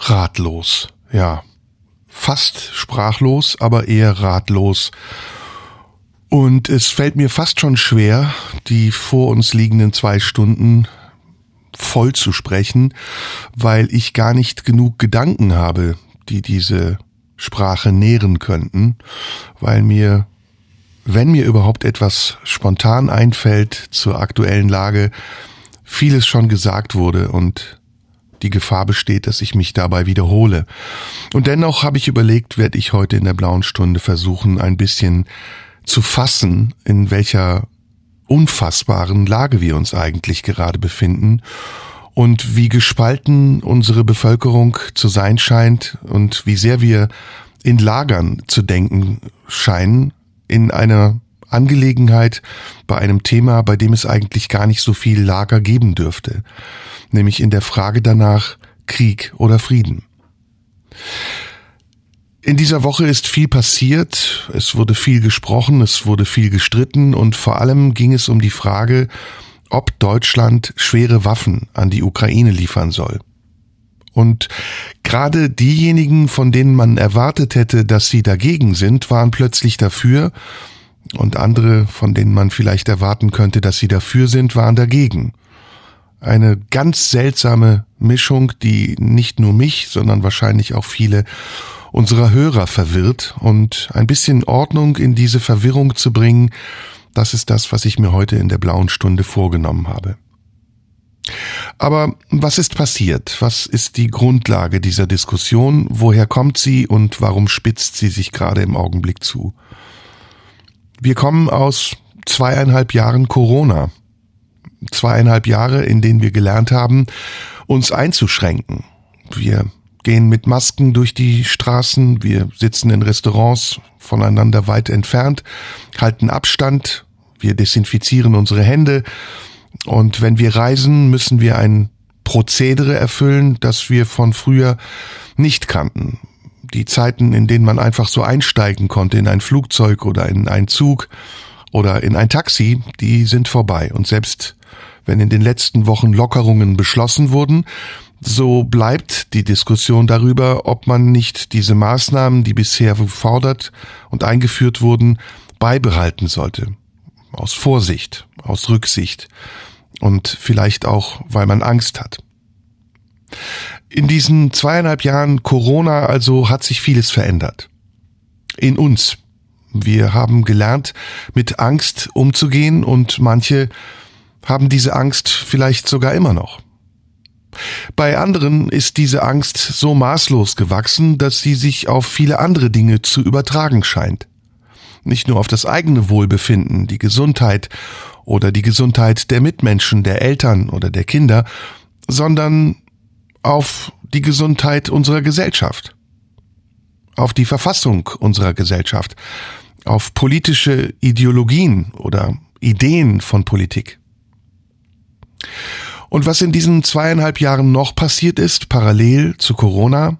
ratlos. Ja, fast sprachlos, aber eher ratlos. Und es fällt mir fast schon schwer, die vor uns liegenden zwei Stunden voll zu sprechen, weil ich gar nicht genug Gedanken habe, die diese Sprache nähren könnten, weil mir, wenn mir überhaupt etwas spontan einfällt zur aktuellen Lage, vieles schon gesagt wurde und die Gefahr besteht, dass ich mich dabei wiederhole. Und dennoch habe ich überlegt, werde ich heute in der blauen Stunde versuchen, ein bisschen zu fassen, in welcher unfassbaren Lage wir uns eigentlich gerade befinden und wie gespalten unsere Bevölkerung zu sein scheint und wie sehr wir in Lagern zu denken scheinen, in einer Angelegenheit, bei einem Thema, bei dem es eigentlich gar nicht so viel Lager geben dürfte nämlich in der Frage danach Krieg oder Frieden. In dieser Woche ist viel passiert, es wurde viel gesprochen, es wurde viel gestritten und vor allem ging es um die Frage, ob Deutschland schwere Waffen an die Ukraine liefern soll. Und gerade diejenigen, von denen man erwartet hätte, dass sie dagegen sind, waren plötzlich dafür, und andere, von denen man vielleicht erwarten könnte, dass sie dafür sind, waren dagegen. Eine ganz seltsame Mischung, die nicht nur mich, sondern wahrscheinlich auch viele unserer Hörer verwirrt und ein bisschen Ordnung in diese Verwirrung zu bringen, das ist das, was ich mir heute in der blauen Stunde vorgenommen habe. Aber was ist passiert? Was ist die Grundlage dieser Diskussion? Woher kommt sie und warum spitzt sie sich gerade im Augenblick zu? Wir kommen aus zweieinhalb Jahren Corona zweieinhalb Jahre, in denen wir gelernt haben, uns einzuschränken. Wir gehen mit Masken durch die Straßen, wir sitzen in Restaurants voneinander weit entfernt, halten Abstand, wir desinfizieren unsere Hände und wenn wir reisen, müssen wir ein Prozedere erfüllen, das wir von früher nicht kannten. Die Zeiten, in denen man einfach so einsteigen konnte in ein Flugzeug oder in einen Zug oder in ein Taxi, die sind vorbei. Und selbst wenn in den letzten Wochen Lockerungen beschlossen wurden, so bleibt die Diskussion darüber, ob man nicht diese Maßnahmen, die bisher gefordert und eingeführt wurden, beibehalten sollte. Aus Vorsicht, aus Rücksicht und vielleicht auch, weil man Angst hat. In diesen zweieinhalb Jahren Corona also hat sich vieles verändert. In uns. Wir haben gelernt, mit Angst umzugehen und manche haben diese Angst vielleicht sogar immer noch. Bei anderen ist diese Angst so maßlos gewachsen, dass sie sich auf viele andere Dinge zu übertragen scheint. Nicht nur auf das eigene Wohlbefinden, die Gesundheit oder die Gesundheit der Mitmenschen, der Eltern oder der Kinder, sondern auf die Gesundheit unserer Gesellschaft, auf die Verfassung unserer Gesellschaft, auf politische Ideologien oder Ideen von Politik. Und was in diesen zweieinhalb Jahren noch passiert ist, parallel zu Corona,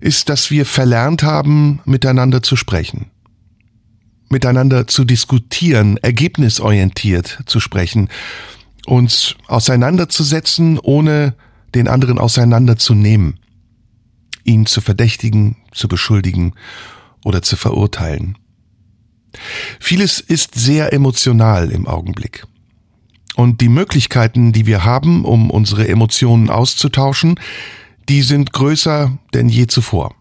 ist, dass wir verlernt haben, miteinander zu sprechen, miteinander zu diskutieren, ergebnisorientiert zu sprechen, uns auseinanderzusetzen, ohne den anderen auseinanderzunehmen, ihn zu verdächtigen, zu beschuldigen oder zu verurteilen. Vieles ist sehr emotional im Augenblick. Und die Möglichkeiten, die wir haben, um unsere Emotionen auszutauschen, die sind größer denn je zuvor.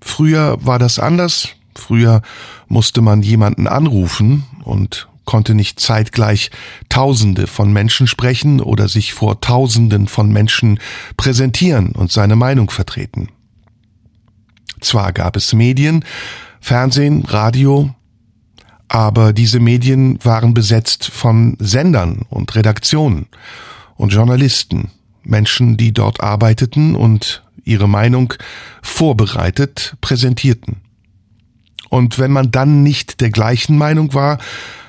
Früher war das anders. Früher musste man jemanden anrufen und konnte nicht zeitgleich Tausende von Menschen sprechen oder sich vor Tausenden von Menschen präsentieren und seine Meinung vertreten. Zwar gab es Medien, Fernsehen, Radio, aber diese Medien waren besetzt von Sendern und Redaktionen und Journalisten, Menschen, die dort arbeiteten und ihre Meinung vorbereitet präsentierten. Und wenn man dann nicht der gleichen Meinung war,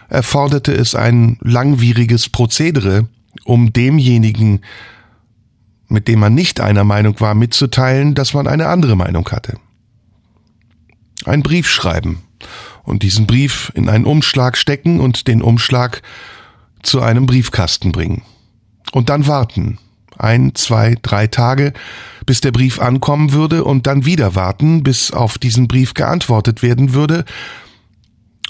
erforderte es ein langwieriges Prozedere, um demjenigen, mit dem man nicht einer Meinung war, mitzuteilen, dass man eine andere Meinung hatte. Ein Brief schreiben und diesen Brief in einen Umschlag stecken und den Umschlag zu einem Briefkasten bringen. Und dann warten. Ein, zwei, drei Tage, bis der Brief ankommen würde und dann wieder warten, bis auf diesen Brief geantwortet werden würde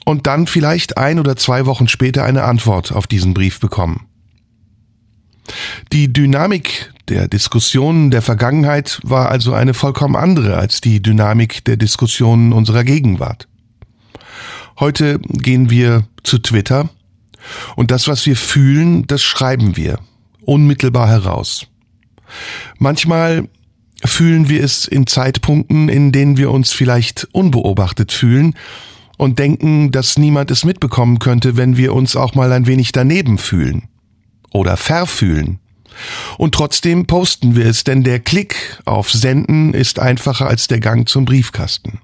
und dann vielleicht ein oder zwei Wochen später eine Antwort auf diesen Brief bekommen. Die Dynamik der Diskussionen der Vergangenheit war also eine vollkommen andere als die Dynamik der Diskussionen unserer Gegenwart. Heute gehen wir zu Twitter und das, was wir fühlen, das schreiben wir unmittelbar heraus. Manchmal fühlen wir es in Zeitpunkten, in denen wir uns vielleicht unbeobachtet fühlen und denken, dass niemand es mitbekommen könnte, wenn wir uns auch mal ein wenig daneben fühlen oder verfühlen. Und trotzdem posten wir es, denn der Klick auf Senden ist einfacher als der Gang zum Briefkasten.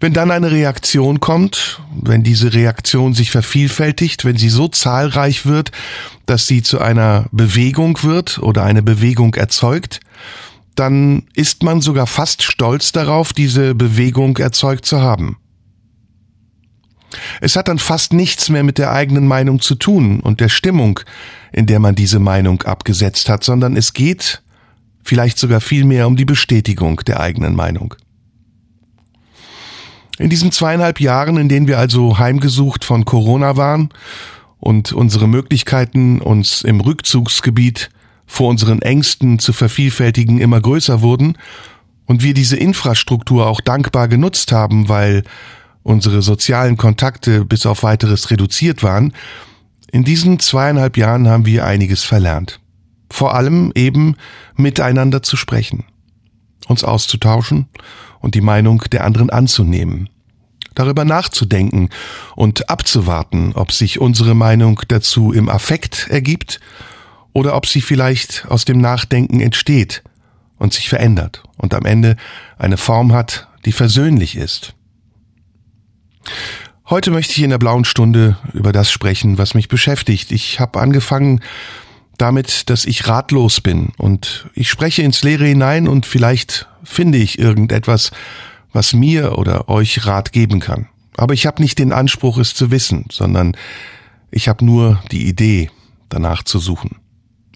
Wenn dann eine Reaktion kommt, wenn diese Reaktion sich vervielfältigt, wenn sie so zahlreich wird, dass sie zu einer Bewegung wird oder eine Bewegung erzeugt, dann ist man sogar fast stolz darauf, diese Bewegung erzeugt zu haben. Es hat dann fast nichts mehr mit der eigenen Meinung zu tun und der Stimmung, in der man diese Meinung abgesetzt hat, sondern es geht vielleicht sogar viel mehr um die Bestätigung der eigenen Meinung. In diesen zweieinhalb Jahren, in denen wir also heimgesucht von Corona waren und unsere Möglichkeiten, uns im Rückzugsgebiet vor unseren Ängsten zu vervielfältigen immer größer wurden und wir diese Infrastruktur auch dankbar genutzt haben, weil unsere sozialen Kontakte bis auf weiteres reduziert waren, in diesen zweieinhalb Jahren haben wir einiges verlernt. Vor allem eben miteinander zu sprechen, uns auszutauschen und die Meinung der anderen anzunehmen, darüber nachzudenken und abzuwarten, ob sich unsere Meinung dazu im Affekt ergibt oder ob sie vielleicht aus dem Nachdenken entsteht und sich verändert und am Ende eine Form hat, die versöhnlich ist. Heute möchte ich in der blauen Stunde über das sprechen, was mich beschäftigt. Ich habe angefangen damit, dass ich ratlos bin und ich spreche ins Leere hinein und vielleicht finde ich irgendetwas, was mir oder euch Rat geben kann. Aber ich habe nicht den Anspruch, es zu wissen, sondern ich habe nur die Idee, danach zu suchen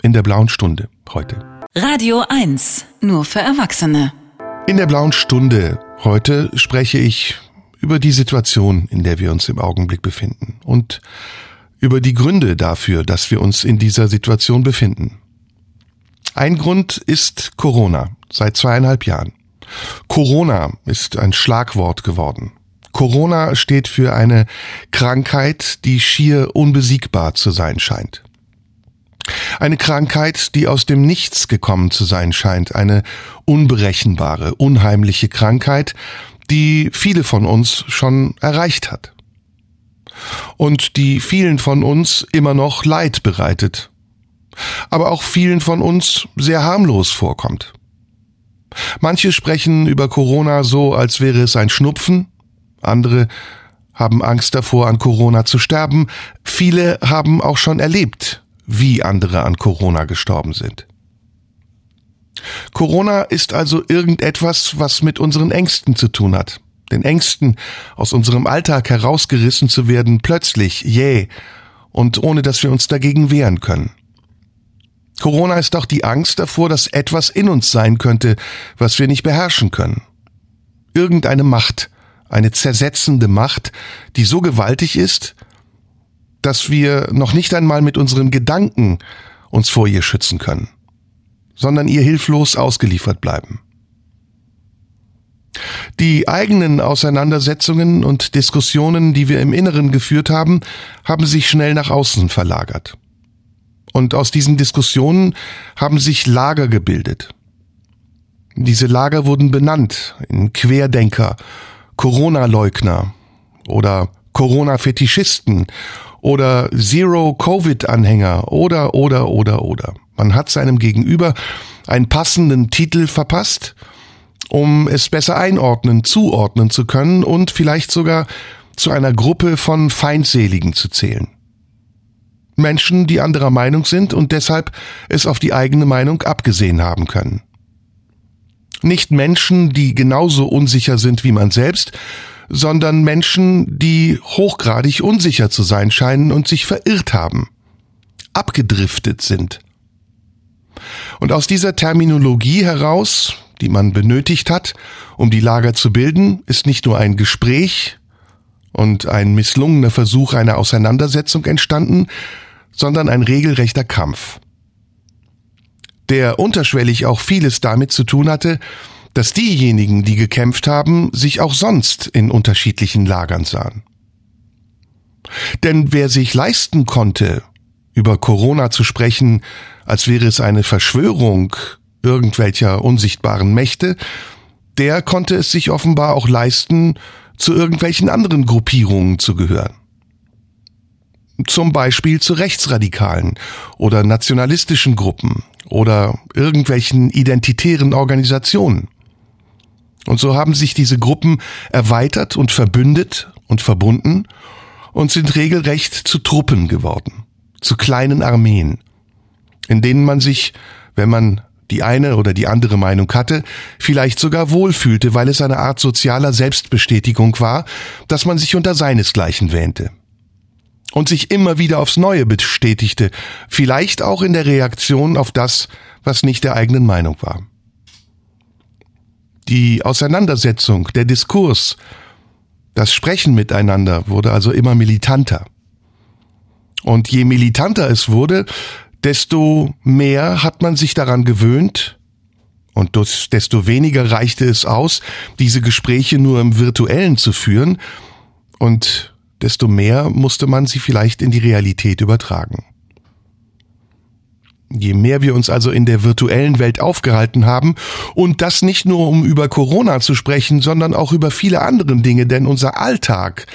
in der blauen Stunde heute. Radio 1, nur für Erwachsene. In der blauen Stunde heute spreche ich über die Situation, in der wir uns im Augenblick befinden und über die Gründe dafür, dass wir uns in dieser Situation befinden. Ein Grund ist Corona seit zweieinhalb Jahren. Corona ist ein Schlagwort geworden. Corona steht für eine Krankheit, die schier unbesiegbar zu sein scheint. Eine Krankheit, die aus dem Nichts gekommen zu sein scheint, eine unberechenbare, unheimliche Krankheit, die viele von uns schon erreicht hat. Und die vielen von uns immer noch Leid bereitet, aber auch vielen von uns sehr harmlos vorkommt. Manche sprechen über Corona so, als wäre es ein Schnupfen, andere haben Angst davor, an Corona zu sterben, viele haben auch schon erlebt, wie andere an Corona gestorben sind. Corona ist also irgendetwas, was mit unseren Ängsten zu tun hat. Den Ängsten, aus unserem Alltag herausgerissen zu werden, plötzlich, jäh, und ohne dass wir uns dagegen wehren können. Corona ist auch die Angst davor, dass etwas in uns sein könnte, was wir nicht beherrschen können. Irgendeine Macht, eine zersetzende Macht, die so gewaltig ist, dass wir noch nicht einmal mit unseren Gedanken uns vor ihr schützen können, sondern ihr hilflos ausgeliefert bleiben. Die eigenen Auseinandersetzungen und Diskussionen, die wir im Inneren geführt haben, haben sich schnell nach außen verlagert. Und aus diesen Diskussionen haben sich Lager gebildet. Diese Lager wurden benannt in Querdenker, Corona-Leugner oder Corona-Fetischisten oder Zero-Covid-Anhänger oder, oder, oder, oder. Man hat seinem Gegenüber einen passenden Titel verpasst, um es besser einordnen, zuordnen zu können und vielleicht sogar zu einer Gruppe von Feindseligen zu zählen. Menschen, die anderer Meinung sind und deshalb es auf die eigene Meinung abgesehen haben können. Nicht Menschen, die genauso unsicher sind wie man selbst, sondern Menschen, die hochgradig unsicher zu sein scheinen und sich verirrt haben, abgedriftet sind. Und aus dieser Terminologie heraus, die man benötigt hat, um die Lager zu bilden, ist nicht nur ein Gespräch und ein misslungener Versuch einer Auseinandersetzung entstanden, sondern ein regelrechter Kampf, der unterschwellig auch vieles damit zu tun hatte, dass diejenigen, die gekämpft haben, sich auch sonst in unterschiedlichen Lagern sahen. Denn wer sich leisten konnte, über Corona zu sprechen, als wäre es eine Verschwörung irgendwelcher unsichtbaren Mächte, der konnte es sich offenbar auch leisten, zu irgendwelchen anderen Gruppierungen zu gehören. Zum Beispiel zu rechtsradikalen oder nationalistischen Gruppen oder irgendwelchen identitären Organisationen. Und so haben sich diese Gruppen erweitert und verbündet und verbunden und sind regelrecht zu Truppen geworden, zu kleinen Armeen, in denen man sich, wenn man die eine oder die andere Meinung hatte, vielleicht sogar wohlfühlte, weil es eine Art sozialer Selbstbestätigung war, dass man sich unter seinesgleichen wähnte. Und sich immer wieder aufs Neue bestätigte, vielleicht auch in der Reaktion auf das, was nicht der eigenen Meinung war. Die Auseinandersetzung, der Diskurs, das Sprechen miteinander wurde also immer militanter. Und je militanter es wurde, desto mehr hat man sich daran gewöhnt und desto weniger reichte es aus, diese Gespräche nur im virtuellen zu führen und desto mehr musste man sie vielleicht in die Realität übertragen. Je mehr wir uns also in der virtuellen Welt aufgehalten haben, und das nicht nur um über Corona zu sprechen, sondern auch über viele andere Dinge, denn unser Alltag,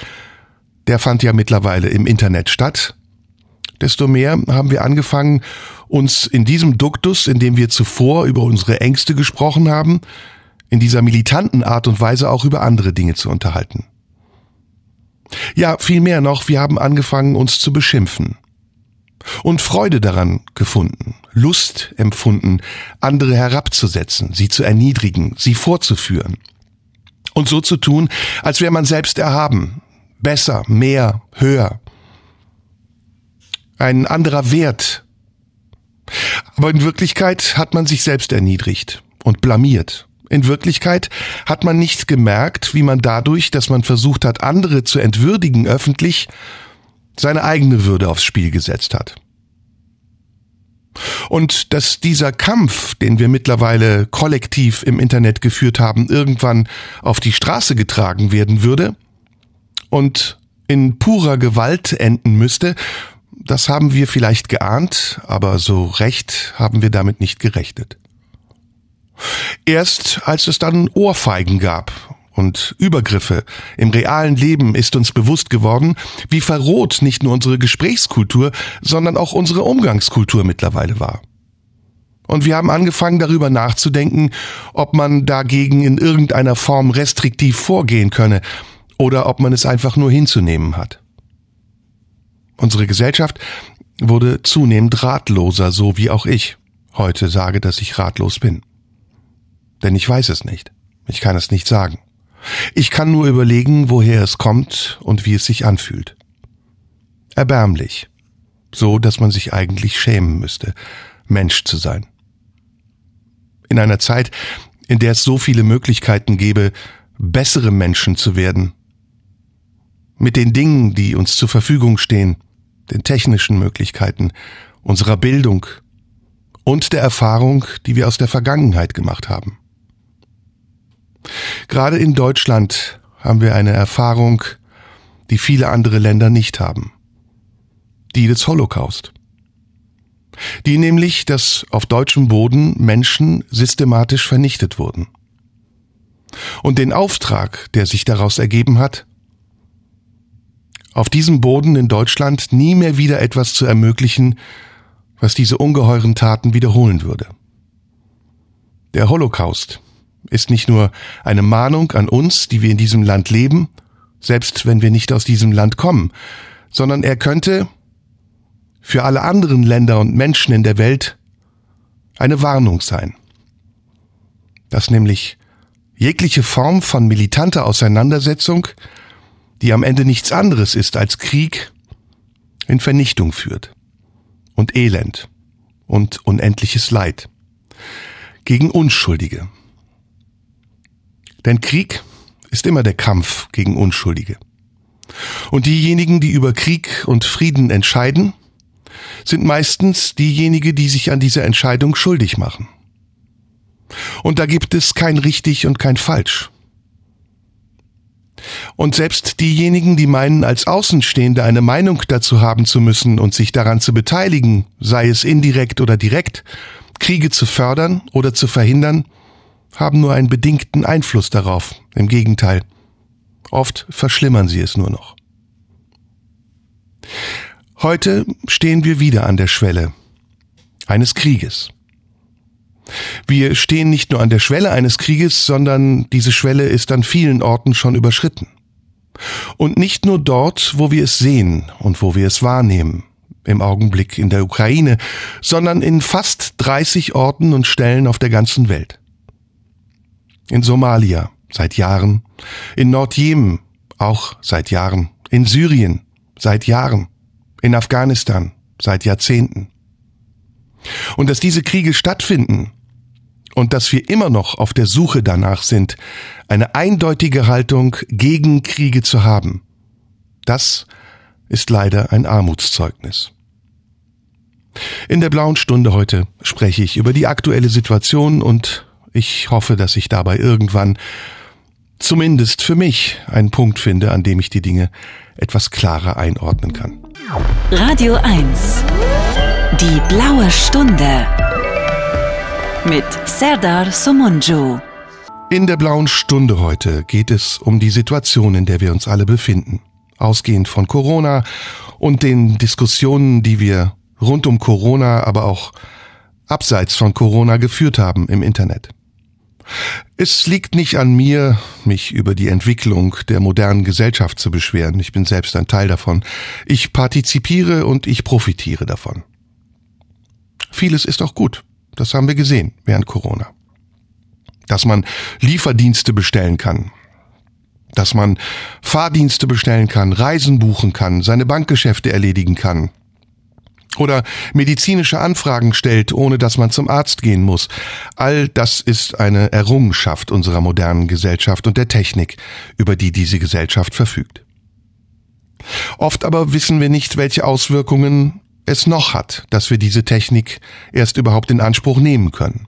der fand ja mittlerweile im Internet statt, desto mehr haben wir angefangen, uns in diesem Duktus, in dem wir zuvor über unsere Ängste gesprochen haben, in dieser militanten Art und Weise auch über andere Dinge zu unterhalten. Ja, viel mehr noch, wir haben angefangen, uns zu beschimpfen und Freude daran gefunden, Lust empfunden, andere herabzusetzen, sie zu erniedrigen, sie vorzuführen. Und so zu tun, als wäre man selbst erhaben, besser, mehr, höher. Ein anderer Wert. Aber in Wirklichkeit hat man sich selbst erniedrigt und blamiert. In Wirklichkeit hat man nicht gemerkt, wie man dadurch, dass man versucht hat, andere zu entwürdigen öffentlich, seine eigene Würde aufs Spiel gesetzt hat. Und dass dieser Kampf, den wir mittlerweile kollektiv im Internet geführt haben, irgendwann auf die Straße getragen werden würde und in purer Gewalt enden müsste, das haben wir vielleicht geahnt, aber so recht haben wir damit nicht gerechnet. Erst als es dann Ohrfeigen gab und Übergriffe im realen Leben ist uns bewusst geworden, wie verroht nicht nur unsere Gesprächskultur, sondern auch unsere Umgangskultur mittlerweile war. Und wir haben angefangen darüber nachzudenken, ob man dagegen in irgendeiner Form restriktiv vorgehen könne oder ob man es einfach nur hinzunehmen hat. Unsere Gesellschaft wurde zunehmend ratloser, so wie auch ich heute sage, dass ich ratlos bin. Denn ich weiß es nicht. Ich kann es nicht sagen. Ich kann nur überlegen, woher es kommt und wie es sich anfühlt. Erbärmlich. So, dass man sich eigentlich schämen müsste, Mensch zu sein. In einer Zeit, in der es so viele Möglichkeiten gäbe, bessere Menschen zu werden. Mit den Dingen, die uns zur Verfügung stehen, den technischen Möglichkeiten, unserer Bildung und der Erfahrung, die wir aus der Vergangenheit gemacht haben. Gerade in Deutschland haben wir eine Erfahrung, die viele andere Länder nicht haben. Die des Holocaust. Die nämlich, dass auf deutschem Boden Menschen systematisch vernichtet wurden. Und den Auftrag, der sich daraus ergeben hat, auf diesem Boden in Deutschland nie mehr wieder etwas zu ermöglichen, was diese ungeheuren Taten wiederholen würde. Der Holocaust ist nicht nur eine Mahnung an uns, die wir in diesem Land leben, selbst wenn wir nicht aus diesem Land kommen, sondern er könnte für alle anderen Länder und Menschen in der Welt eine Warnung sein. Dass nämlich jegliche Form von militanter Auseinandersetzung, die am Ende nichts anderes ist als Krieg, in Vernichtung führt und Elend und unendliches Leid gegen Unschuldige. Denn Krieg ist immer der Kampf gegen Unschuldige. Und diejenigen, die über Krieg und Frieden entscheiden, sind meistens diejenigen, die sich an dieser Entscheidung schuldig machen. Und da gibt es kein richtig und kein falsch. Und selbst diejenigen, die meinen, als Außenstehende eine Meinung dazu haben zu müssen und sich daran zu beteiligen, sei es indirekt oder direkt, Kriege zu fördern oder zu verhindern, haben nur einen bedingten Einfluss darauf. Im Gegenteil. Oft verschlimmern sie es nur noch. Heute stehen wir wieder an der Schwelle eines Krieges. Wir stehen nicht nur an der Schwelle eines Krieges, sondern diese Schwelle ist an vielen Orten schon überschritten. Und nicht nur dort, wo wir es sehen und wo wir es wahrnehmen, im Augenblick in der Ukraine, sondern in fast 30 Orten und Stellen auf der ganzen Welt. In Somalia seit Jahren, in Nordjemen auch seit Jahren, in Syrien seit Jahren, in Afghanistan seit Jahrzehnten. Und dass diese Kriege stattfinden und dass wir immer noch auf der Suche danach sind, eine eindeutige Haltung gegen Kriege zu haben, das ist leider ein Armutszeugnis. In der blauen Stunde heute spreche ich über die aktuelle Situation und ich hoffe, dass ich dabei irgendwann zumindest für mich einen Punkt finde, an dem ich die Dinge etwas klarer einordnen kann. Radio 1. Die blaue Stunde. Mit Serdar Somunju. In der blauen Stunde heute geht es um die Situation, in der wir uns alle befinden. Ausgehend von Corona und den Diskussionen, die wir rund um Corona, aber auch abseits von Corona geführt haben im Internet. Es liegt nicht an mir, mich über die Entwicklung der modernen Gesellschaft zu beschweren. Ich bin selbst ein Teil davon. Ich partizipiere und ich profitiere davon. Vieles ist auch gut. Das haben wir gesehen während Corona. Dass man Lieferdienste bestellen kann. Dass man Fahrdienste bestellen kann, Reisen buchen kann, seine Bankgeschäfte erledigen kann, oder medizinische Anfragen stellt, ohne dass man zum Arzt gehen muss. All das ist eine Errungenschaft unserer modernen Gesellschaft und der Technik, über die diese Gesellschaft verfügt. Oft aber wissen wir nicht, welche Auswirkungen es noch hat, dass wir diese Technik erst überhaupt in Anspruch nehmen können.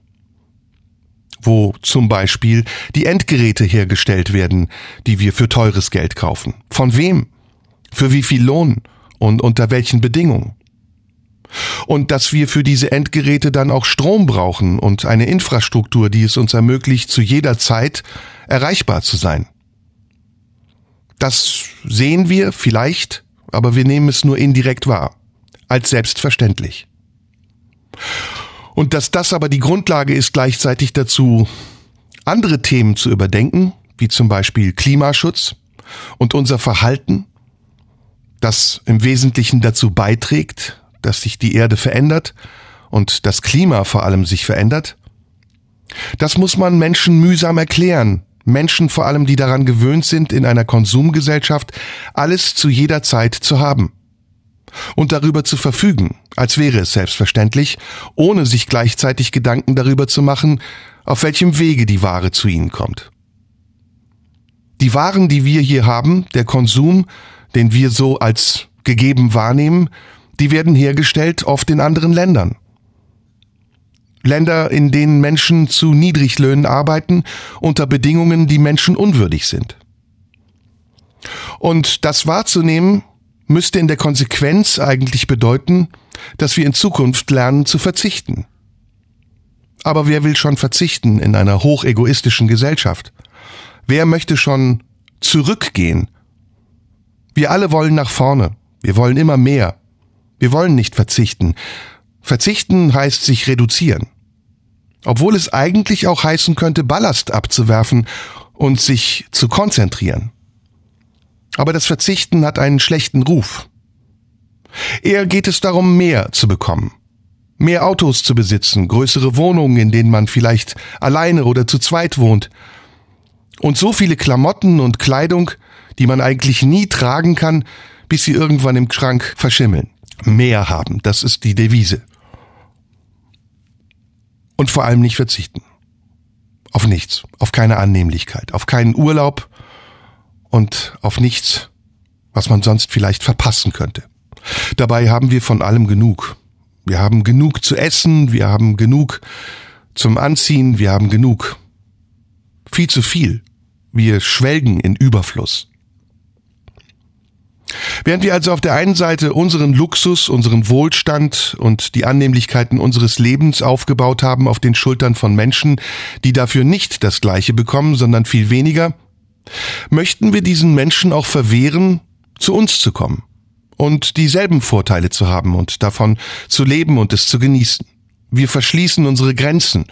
Wo zum Beispiel die Endgeräte hergestellt werden, die wir für teures Geld kaufen. Von wem? Für wie viel Lohn? Und unter welchen Bedingungen? Und dass wir für diese Endgeräte dann auch Strom brauchen und eine Infrastruktur, die es uns ermöglicht, zu jeder Zeit erreichbar zu sein. Das sehen wir vielleicht, aber wir nehmen es nur indirekt wahr, als selbstverständlich. Und dass das aber die Grundlage ist, gleichzeitig dazu andere Themen zu überdenken, wie zum Beispiel Klimaschutz und unser Verhalten, das im Wesentlichen dazu beiträgt, dass sich die Erde verändert und das Klima vor allem sich verändert? Das muss man Menschen mühsam erklären. Menschen vor allem, die daran gewöhnt sind, in einer Konsumgesellschaft alles zu jeder Zeit zu haben. Und darüber zu verfügen, als wäre es selbstverständlich, ohne sich gleichzeitig Gedanken darüber zu machen, auf welchem Wege die Ware zu ihnen kommt. Die Waren, die wir hier haben, der Konsum, den wir so als gegeben wahrnehmen, die werden hergestellt oft in anderen Ländern. Länder, in denen Menschen zu Niedriglöhnen arbeiten, unter Bedingungen, die menschenunwürdig sind. Und das wahrzunehmen, müsste in der Konsequenz eigentlich bedeuten, dass wir in Zukunft lernen zu verzichten. Aber wer will schon verzichten in einer hochegoistischen Gesellschaft? Wer möchte schon zurückgehen? Wir alle wollen nach vorne. Wir wollen immer mehr. Wir wollen nicht verzichten. Verzichten heißt sich reduzieren. Obwohl es eigentlich auch heißen könnte, Ballast abzuwerfen und sich zu konzentrieren. Aber das Verzichten hat einen schlechten Ruf. Eher geht es darum, mehr zu bekommen. Mehr Autos zu besitzen, größere Wohnungen, in denen man vielleicht alleine oder zu zweit wohnt. Und so viele Klamotten und Kleidung, die man eigentlich nie tragen kann, bis sie irgendwann im Schrank verschimmeln. Mehr haben, das ist die Devise. Und vor allem nicht verzichten. Auf nichts, auf keine Annehmlichkeit, auf keinen Urlaub und auf nichts, was man sonst vielleicht verpassen könnte. Dabei haben wir von allem genug. Wir haben genug zu essen, wir haben genug zum Anziehen, wir haben genug. Viel zu viel. Wir schwelgen in Überfluss. Während wir also auf der einen Seite unseren Luxus, unseren Wohlstand und die Annehmlichkeiten unseres Lebens aufgebaut haben auf den Schultern von Menschen, die dafür nicht das Gleiche bekommen, sondern viel weniger, möchten wir diesen Menschen auch verwehren, zu uns zu kommen und dieselben Vorteile zu haben und davon zu leben und es zu genießen. Wir verschließen unsere Grenzen.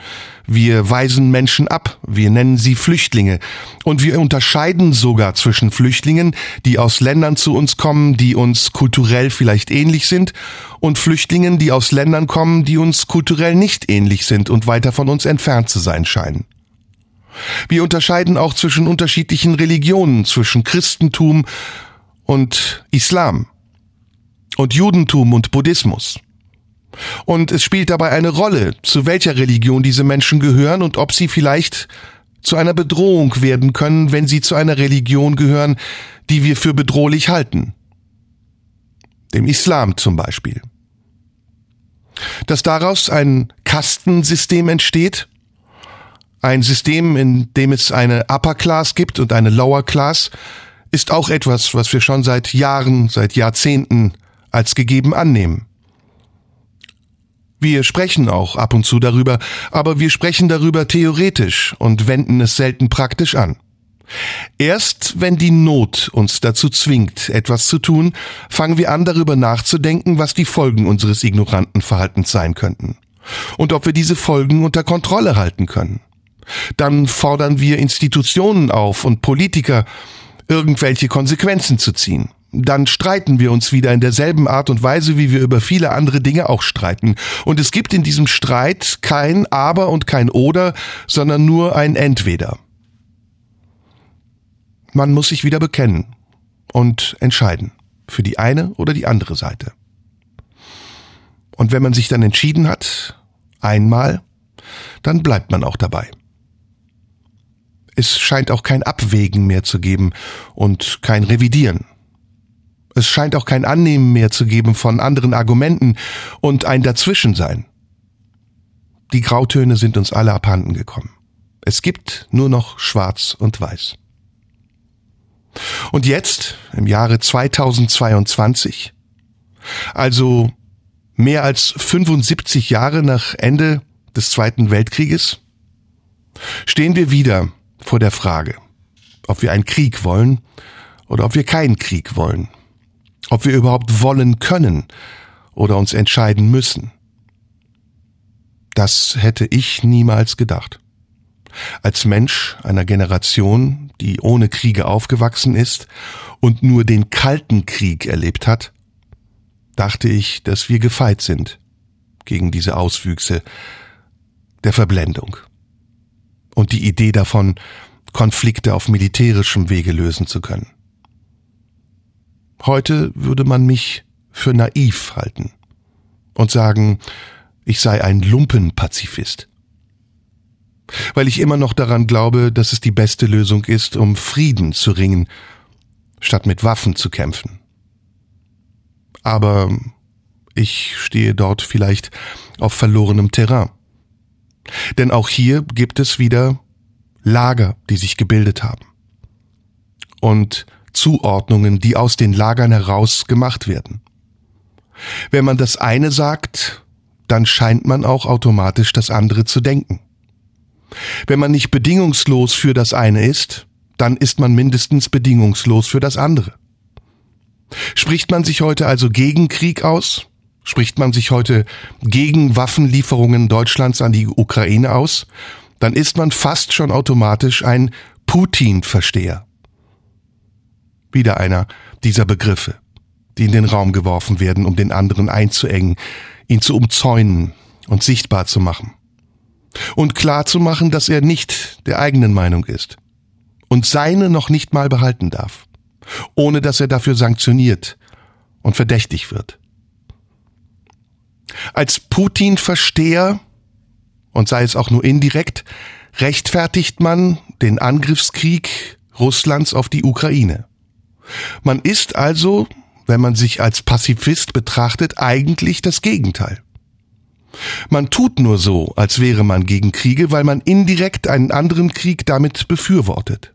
Wir weisen Menschen ab. Wir nennen sie Flüchtlinge. Und wir unterscheiden sogar zwischen Flüchtlingen, die aus Ländern zu uns kommen, die uns kulturell vielleicht ähnlich sind, und Flüchtlingen, die aus Ländern kommen, die uns kulturell nicht ähnlich sind und weiter von uns entfernt zu sein scheinen. Wir unterscheiden auch zwischen unterschiedlichen Religionen, zwischen Christentum und Islam und Judentum und Buddhismus. Und es spielt dabei eine Rolle, zu welcher Religion diese Menschen gehören und ob sie vielleicht zu einer Bedrohung werden können, wenn sie zu einer Religion gehören, die wir für bedrohlich halten. Dem Islam zum Beispiel. Dass daraus ein Kastensystem entsteht, ein System, in dem es eine Upper Class gibt und eine Lower Class, ist auch etwas, was wir schon seit Jahren, seit Jahrzehnten als gegeben annehmen. Wir sprechen auch ab und zu darüber, aber wir sprechen darüber theoretisch und wenden es selten praktisch an. Erst wenn die Not uns dazu zwingt, etwas zu tun, fangen wir an darüber nachzudenken, was die Folgen unseres ignoranten Verhaltens sein könnten und ob wir diese Folgen unter Kontrolle halten können. Dann fordern wir Institutionen auf und Politiker, irgendwelche Konsequenzen zu ziehen dann streiten wir uns wieder in derselben Art und Weise, wie wir über viele andere Dinge auch streiten. Und es gibt in diesem Streit kein Aber und kein Oder, sondern nur ein Entweder. Man muss sich wieder bekennen und entscheiden für die eine oder die andere Seite. Und wenn man sich dann entschieden hat, einmal, dann bleibt man auch dabei. Es scheint auch kein Abwägen mehr zu geben und kein Revidieren. Es scheint auch kein Annehmen mehr zu geben von anderen Argumenten und ein Dazwischensein. Die Grautöne sind uns alle abhanden gekommen. Es gibt nur noch Schwarz und Weiß. Und jetzt, im Jahre 2022, also mehr als 75 Jahre nach Ende des Zweiten Weltkrieges, stehen wir wieder vor der Frage, ob wir einen Krieg wollen oder ob wir keinen Krieg wollen ob wir überhaupt wollen können oder uns entscheiden müssen. Das hätte ich niemals gedacht. Als Mensch einer Generation, die ohne Kriege aufgewachsen ist und nur den Kalten Krieg erlebt hat, dachte ich, dass wir gefeit sind gegen diese Auswüchse der Verblendung und die Idee davon, Konflikte auf militärischem Wege lösen zu können. Heute würde man mich für naiv halten und sagen, ich sei ein Lumpenpazifist. Weil ich immer noch daran glaube, dass es die beste Lösung ist, um Frieden zu ringen, statt mit Waffen zu kämpfen. Aber ich stehe dort vielleicht auf verlorenem Terrain. Denn auch hier gibt es wieder Lager, die sich gebildet haben. Und Zuordnungen, die aus den Lagern heraus gemacht werden. Wenn man das eine sagt, dann scheint man auch automatisch das andere zu denken. Wenn man nicht bedingungslos für das eine ist, dann ist man mindestens bedingungslos für das andere. Spricht man sich heute also gegen Krieg aus, Spricht man sich heute gegen Waffenlieferungen Deutschlands an die Ukraine aus, dann ist man fast schon automatisch ein Putin-Versteher. Wieder einer dieser Begriffe, die in den Raum geworfen werden, um den anderen einzuengen, ihn zu umzäunen und sichtbar zu machen. Und klar zu machen, dass er nicht der eigenen Meinung ist und seine noch nicht mal behalten darf, ohne dass er dafür sanktioniert und verdächtig wird. Als Putin-Versteher, und sei es auch nur indirekt, rechtfertigt man den Angriffskrieg Russlands auf die Ukraine. Man ist also, wenn man sich als Pazifist betrachtet, eigentlich das Gegenteil. Man tut nur so, als wäre man gegen Kriege, weil man indirekt einen anderen Krieg damit befürwortet.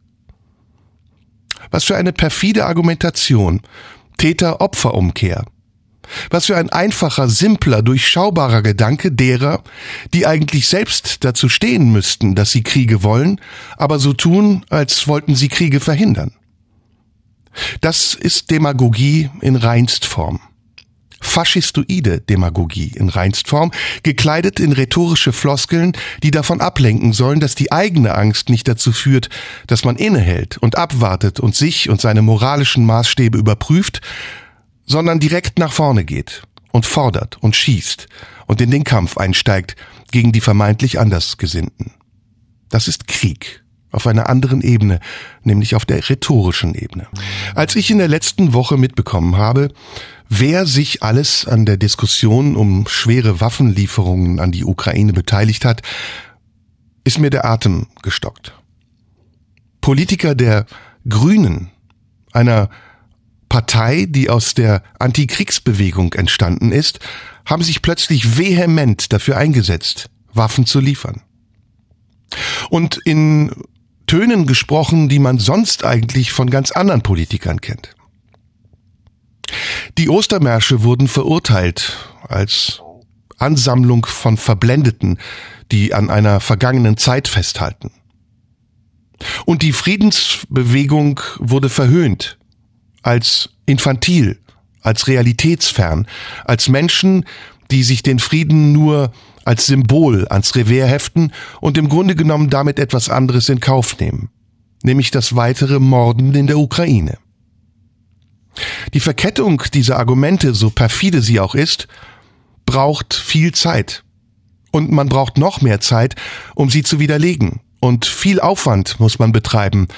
Was für eine perfide Argumentation. Täter-Opfer-Umkehr. Was für ein einfacher, simpler, durchschaubarer Gedanke derer, die eigentlich selbst dazu stehen müssten, dass sie Kriege wollen, aber so tun, als wollten sie Kriege verhindern. Das ist Demagogie in Reinstform faschistoide Demagogie in Reinstform, gekleidet in rhetorische Floskeln, die davon ablenken sollen, dass die eigene Angst nicht dazu führt, dass man innehält und abwartet und sich und seine moralischen Maßstäbe überprüft, sondern direkt nach vorne geht und fordert und schießt und in den Kampf einsteigt gegen die vermeintlich Andersgesinnten. Das ist Krieg auf einer anderen Ebene, nämlich auf der rhetorischen Ebene. Als ich in der letzten Woche mitbekommen habe, wer sich alles an der Diskussion um schwere Waffenlieferungen an die Ukraine beteiligt hat, ist mir der Atem gestockt. Politiker der Grünen, einer Partei, die aus der Antikriegsbewegung entstanden ist, haben sich plötzlich vehement dafür eingesetzt, Waffen zu liefern. Und in Tönen gesprochen, die man sonst eigentlich von ganz anderen Politikern kennt. Die Ostermärsche wurden verurteilt als Ansammlung von Verblendeten, die an einer vergangenen Zeit festhalten. Und die Friedensbewegung wurde verhöhnt als infantil, als realitätsfern, als Menschen, die sich den Frieden nur als Symbol ans Revers heften und im Grunde genommen damit etwas anderes in Kauf nehmen, nämlich das weitere Morden in der Ukraine. Die Verkettung dieser Argumente, so perfide sie auch ist, braucht viel Zeit. Und man braucht noch mehr Zeit, um sie zu widerlegen. Und viel Aufwand muss man betreiben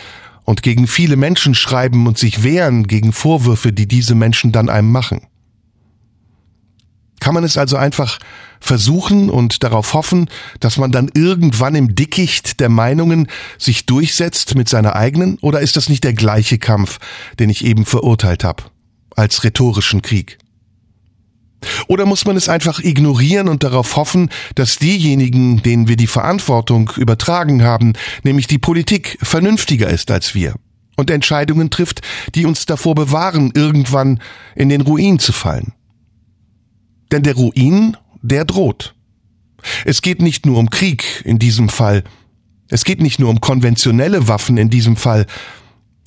und gegen viele Menschen schreiben und sich wehren gegen Vorwürfe, die diese Menschen dann einem machen. Kann man es also einfach versuchen und darauf hoffen, dass man dann irgendwann im Dickicht der Meinungen sich durchsetzt mit seiner eigenen? Oder ist das nicht der gleiche Kampf, den ich eben verurteilt habe, als rhetorischen Krieg? Oder muss man es einfach ignorieren und darauf hoffen, dass diejenigen, denen wir die Verantwortung übertragen haben, nämlich die Politik, vernünftiger ist als wir und Entscheidungen trifft, die uns davor bewahren, irgendwann in den Ruin zu fallen? Denn der Ruin, der droht. Es geht nicht nur um Krieg in diesem Fall, es geht nicht nur um konventionelle Waffen in diesem Fall,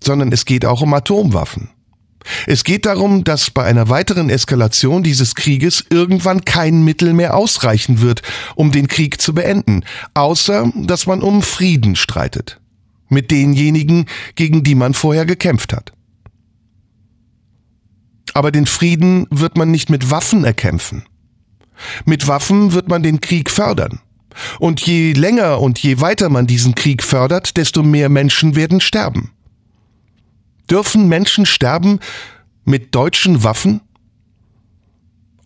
sondern es geht auch um Atomwaffen. Es geht darum, dass bei einer weiteren Eskalation dieses Krieges irgendwann kein Mittel mehr ausreichen wird, um den Krieg zu beenden, außer dass man um Frieden streitet. Mit denjenigen, gegen die man vorher gekämpft hat. Aber den Frieden wird man nicht mit Waffen erkämpfen. Mit Waffen wird man den Krieg fördern. Und je länger und je weiter man diesen Krieg fördert, desto mehr Menschen werden sterben. Dürfen Menschen sterben mit deutschen Waffen?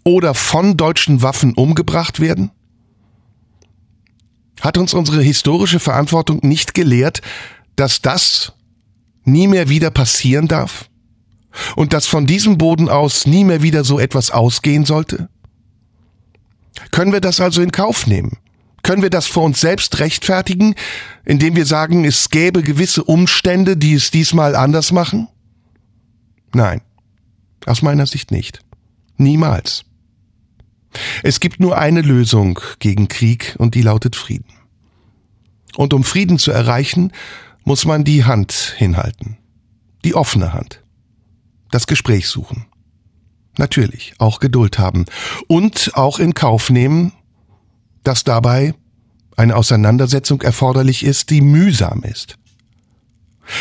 Oder von deutschen Waffen umgebracht werden? Hat uns unsere historische Verantwortung nicht gelehrt, dass das nie mehr wieder passieren darf? und dass von diesem Boden aus nie mehr wieder so etwas ausgehen sollte? Können wir das also in Kauf nehmen? Können wir das vor uns selbst rechtfertigen, indem wir sagen, es gäbe gewisse Umstände, die es diesmal anders machen? Nein, aus meiner Sicht nicht. Niemals. Es gibt nur eine Lösung gegen Krieg und die lautet Frieden. Und um Frieden zu erreichen, muss man die Hand hinhalten. Die offene Hand das Gespräch suchen. Natürlich, auch Geduld haben und auch in Kauf nehmen, dass dabei eine Auseinandersetzung erforderlich ist, die mühsam ist.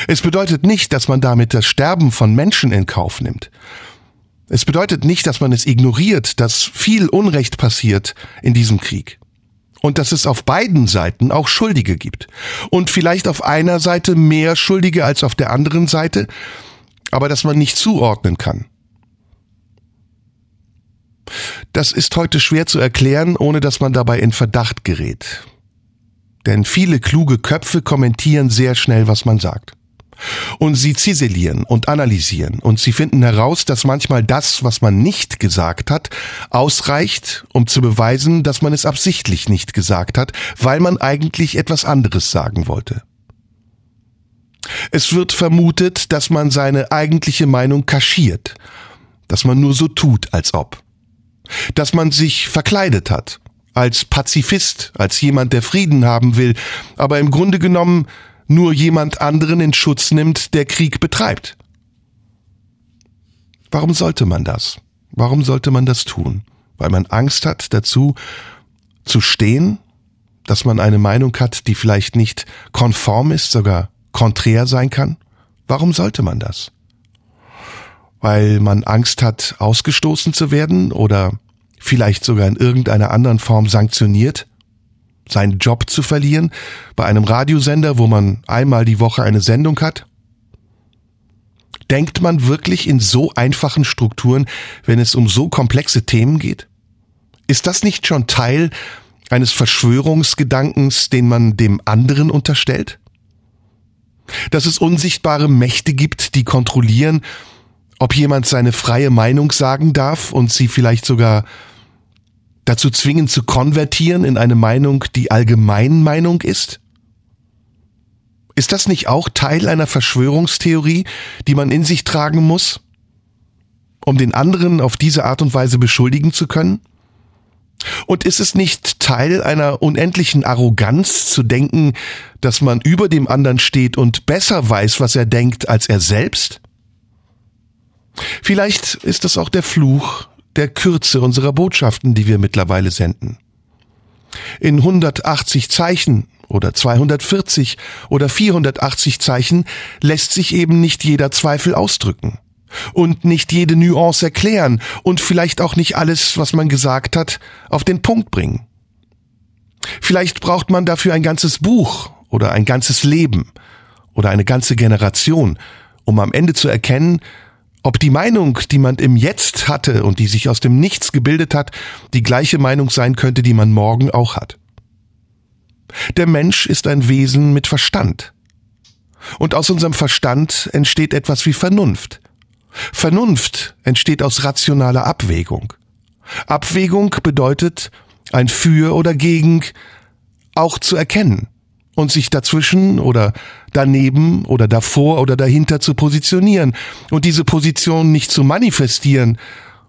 Es bedeutet nicht, dass man damit das Sterben von Menschen in Kauf nimmt. Es bedeutet nicht, dass man es ignoriert, dass viel Unrecht passiert in diesem Krieg. Und dass es auf beiden Seiten auch Schuldige gibt. Und vielleicht auf einer Seite mehr Schuldige als auf der anderen Seite, aber dass man nicht zuordnen kann. Das ist heute schwer zu erklären, ohne dass man dabei in Verdacht gerät. Denn viele kluge Köpfe kommentieren sehr schnell, was man sagt. Und sie ziselieren und analysieren und sie finden heraus, dass manchmal das, was man nicht gesagt hat, ausreicht, um zu beweisen, dass man es absichtlich nicht gesagt hat, weil man eigentlich etwas anderes sagen wollte. Es wird vermutet, dass man seine eigentliche Meinung kaschiert, dass man nur so tut, als ob, dass man sich verkleidet hat, als Pazifist, als jemand, der Frieden haben will, aber im Grunde genommen nur jemand anderen in Schutz nimmt, der Krieg betreibt. Warum sollte man das? Warum sollte man das tun? Weil man Angst hat dazu zu stehen, dass man eine Meinung hat, die vielleicht nicht konform ist, sogar konträr sein kann? Warum sollte man das? Weil man Angst hat, ausgestoßen zu werden oder vielleicht sogar in irgendeiner anderen Form sanktioniert? seinen Job zu verlieren bei einem Radiosender, wo man einmal die Woche eine Sendung hat? Denkt man wirklich in so einfachen Strukturen, wenn es um so komplexe Themen geht? Ist das nicht schon Teil eines Verschwörungsgedankens, den man dem anderen unterstellt? Dass es unsichtbare Mächte gibt, die kontrollieren, ob jemand seine freie Meinung sagen darf und sie vielleicht sogar dazu zwingen zu konvertieren in eine Meinung, die Allgemeinmeinung ist? Ist das nicht auch Teil einer Verschwörungstheorie, die man in sich tragen muss, um den anderen auf diese Art und Weise beschuldigen zu können? Und ist es nicht Teil einer unendlichen Arroganz zu denken, dass man über dem anderen steht und besser weiß, was er denkt, als er selbst? Vielleicht ist es auch der Fluch der Kürze unserer Botschaften, die wir mittlerweile senden. In 180 Zeichen oder 240 oder 480 Zeichen lässt sich eben nicht jeder Zweifel ausdrücken und nicht jede Nuance erklären und vielleicht auch nicht alles, was man gesagt hat, auf den Punkt bringen. Vielleicht braucht man dafür ein ganzes Buch oder ein ganzes Leben oder eine ganze Generation, um am Ende zu erkennen, ob die Meinung, die man im Jetzt hatte und die sich aus dem Nichts gebildet hat, die gleiche Meinung sein könnte, die man morgen auch hat. Der Mensch ist ein Wesen mit Verstand. Und aus unserem Verstand entsteht etwas wie Vernunft. Vernunft entsteht aus rationaler Abwägung. Abwägung bedeutet, ein Für oder Gegen auch zu erkennen und sich dazwischen oder daneben oder davor oder dahinter zu positionieren und diese Position nicht zu manifestieren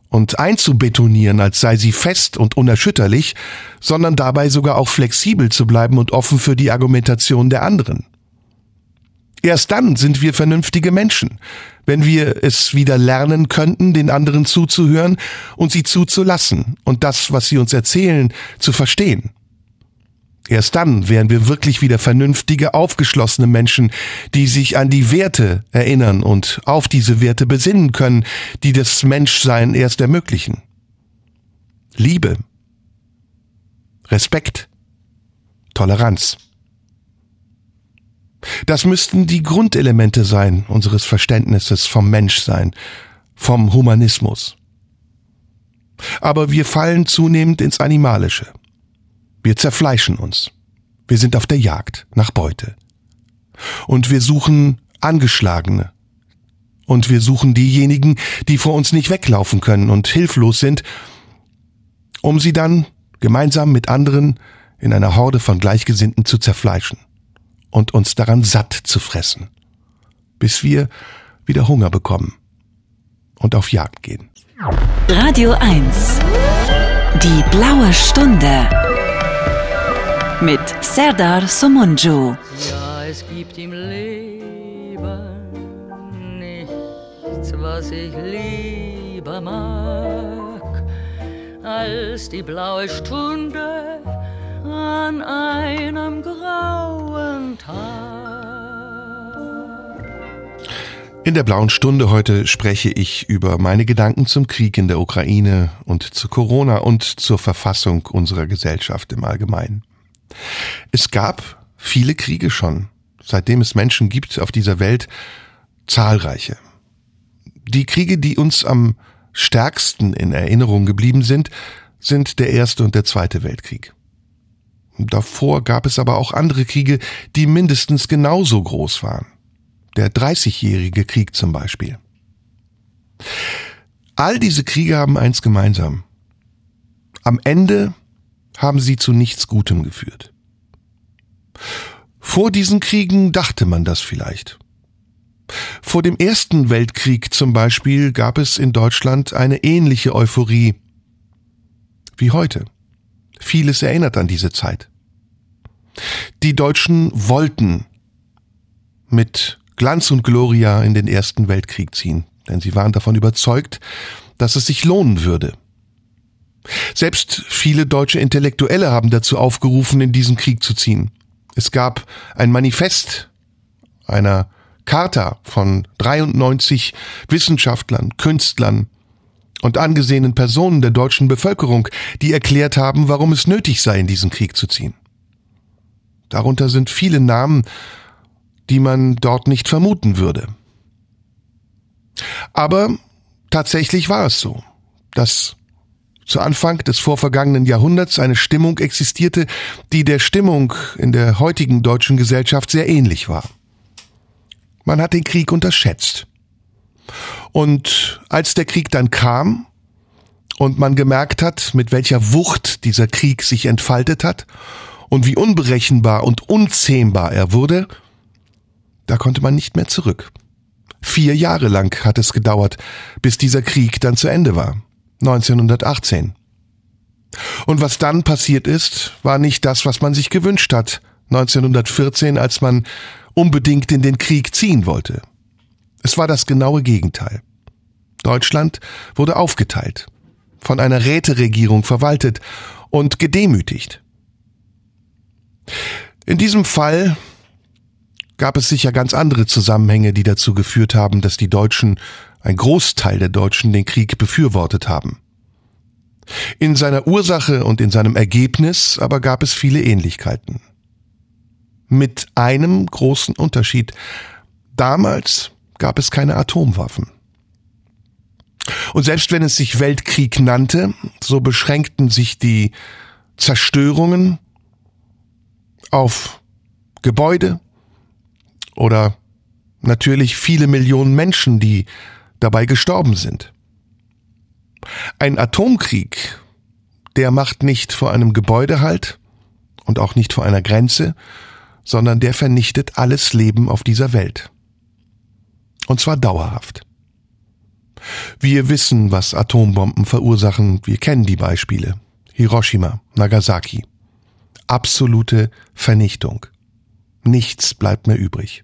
und einzubetonieren, als sei sie fest und unerschütterlich, sondern dabei sogar auch flexibel zu bleiben und offen für die Argumentation der anderen. Erst dann sind wir vernünftige Menschen, wenn wir es wieder lernen könnten, den anderen zuzuhören und sie zuzulassen und das, was sie uns erzählen, zu verstehen. Erst dann wären wir wirklich wieder vernünftige, aufgeschlossene Menschen, die sich an die Werte erinnern und auf diese Werte besinnen können, die das Menschsein erst ermöglichen. Liebe, Respekt, Toleranz. Das müssten die Grundelemente sein unseres Verständnisses vom Menschsein, vom Humanismus. Aber wir fallen zunehmend ins Animalische. Wir zerfleischen uns. Wir sind auf der Jagd nach Beute. Und wir suchen Angeschlagene. Und wir suchen diejenigen, die vor uns nicht weglaufen können und hilflos sind, um sie dann gemeinsam mit anderen in einer Horde von Gleichgesinnten zu zerfleischen und uns daran satt zu fressen, bis wir wieder Hunger bekommen und auf Jagd gehen. Radio 1 Die blaue Stunde mit Serdar Somunju. Ja, es gibt im Leben nichts, was ich lieber lieber mag, als die blaue Stunde an einem grauen Tag. In der blauen Stunde heute spreche ich über meine Gedanken zum Krieg in der Ukraine und zu Corona und zur Verfassung unserer Gesellschaft im Allgemeinen. Es gab viele Kriege schon, seitdem es Menschen gibt auf dieser Welt, zahlreiche. Die Kriege, die uns am stärksten in Erinnerung geblieben sind, sind der Erste und der Zweite Weltkrieg. Davor gab es aber auch andere Kriege, die mindestens genauso groß waren der Dreißigjährige Krieg zum Beispiel. All diese Kriege haben eins gemeinsam. Am Ende haben sie zu nichts Gutem geführt. Vor diesen Kriegen dachte man das vielleicht. Vor dem Ersten Weltkrieg zum Beispiel gab es in Deutschland eine ähnliche Euphorie wie heute. Vieles erinnert an diese Zeit. Die Deutschen wollten mit Glanz und Gloria in den Ersten Weltkrieg ziehen, denn sie waren davon überzeugt, dass es sich lohnen würde. Selbst viele deutsche Intellektuelle haben dazu aufgerufen, in diesen Krieg zu ziehen. Es gab ein Manifest einer Charta von 93 Wissenschaftlern, Künstlern und angesehenen Personen der deutschen Bevölkerung, die erklärt haben, warum es nötig sei, in diesen Krieg zu ziehen. Darunter sind viele Namen die man dort nicht vermuten würde. Aber tatsächlich war es so, dass zu Anfang des vorvergangenen Jahrhunderts eine Stimmung existierte, die der Stimmung in der heutigen deutschen Gesellschaft sehr ähnlich war. Man hat den Krieg unterschätzt. Und als der Krieg dann kam und man gemerkt hat, mit welcher Wucht dieser Krieg sich entfaltet hat und wie unberechenbar und unzähmbar er wurde, da konnte man nicht mehr zurück. Vier Jahre lang hat es gedauert, bis dieser Krieg dann zu Ende war. 1918. Und was dann passiert ist, war nicht das, was man sich gewünscht hat. 1914, als man unbedingt in den Krieg ziehen wollte. Es war das genaue Gegenteil. Deutschland wurde aufgeteilt, von einer Räteregierung verwaltet und gedemütigt. In diesem Fall gab es sicher ganz andere Zusammenhänge, die dazu geführt haben, dass die Deutschen, ein Großteil der Deutschen, den Krieg befürwortet haben. In seiner Ursache und in seinem Ergebnis aber gab es viele Ähnlichkeiten. Mit einem großen Unterschied. Damals gab es keine Atomwaffen. Und selbst wenn es sich Weltkrieg nannte, so beschränkten sich die Zerstörungen auf Gebäude, oder natürlich viele Millionen Menschen, die dabei gestorben sind. Ein Atomkrieg, der macht nicht vor einem Gebäude halt und auch nicht vor einer Grenze, sondern der vernichtet alles Leben auf dieser Welt. Und zwar dauerhaft. Wir wissen, was Atombomben verursachen, wir kennen die Beispiele. Hiroshima, Nagasaki. Absolute Vernichtung. Nichts bleibt mehr übrig.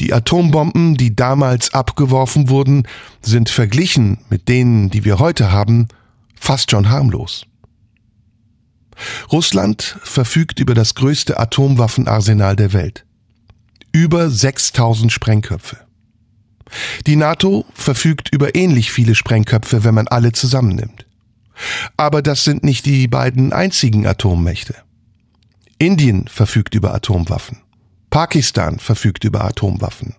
Die Atombomben, die damals abgeworfen wurden, sind verglichen mit denen, die wir heute haben, fast schon harmlos. Russland verfügt über das größte Atomwaffenarsenal der Welt. Über 6000 Sprengköpfe. Die NATO verfügt über ähnlich viele Sprengköpfe, wenn man alle zusammennimmt. Aber das sind nicht die beiden einzigen Atommächte. Indien verfügt über Atomwaffen. Pakistan verfügt über Atomwaffen.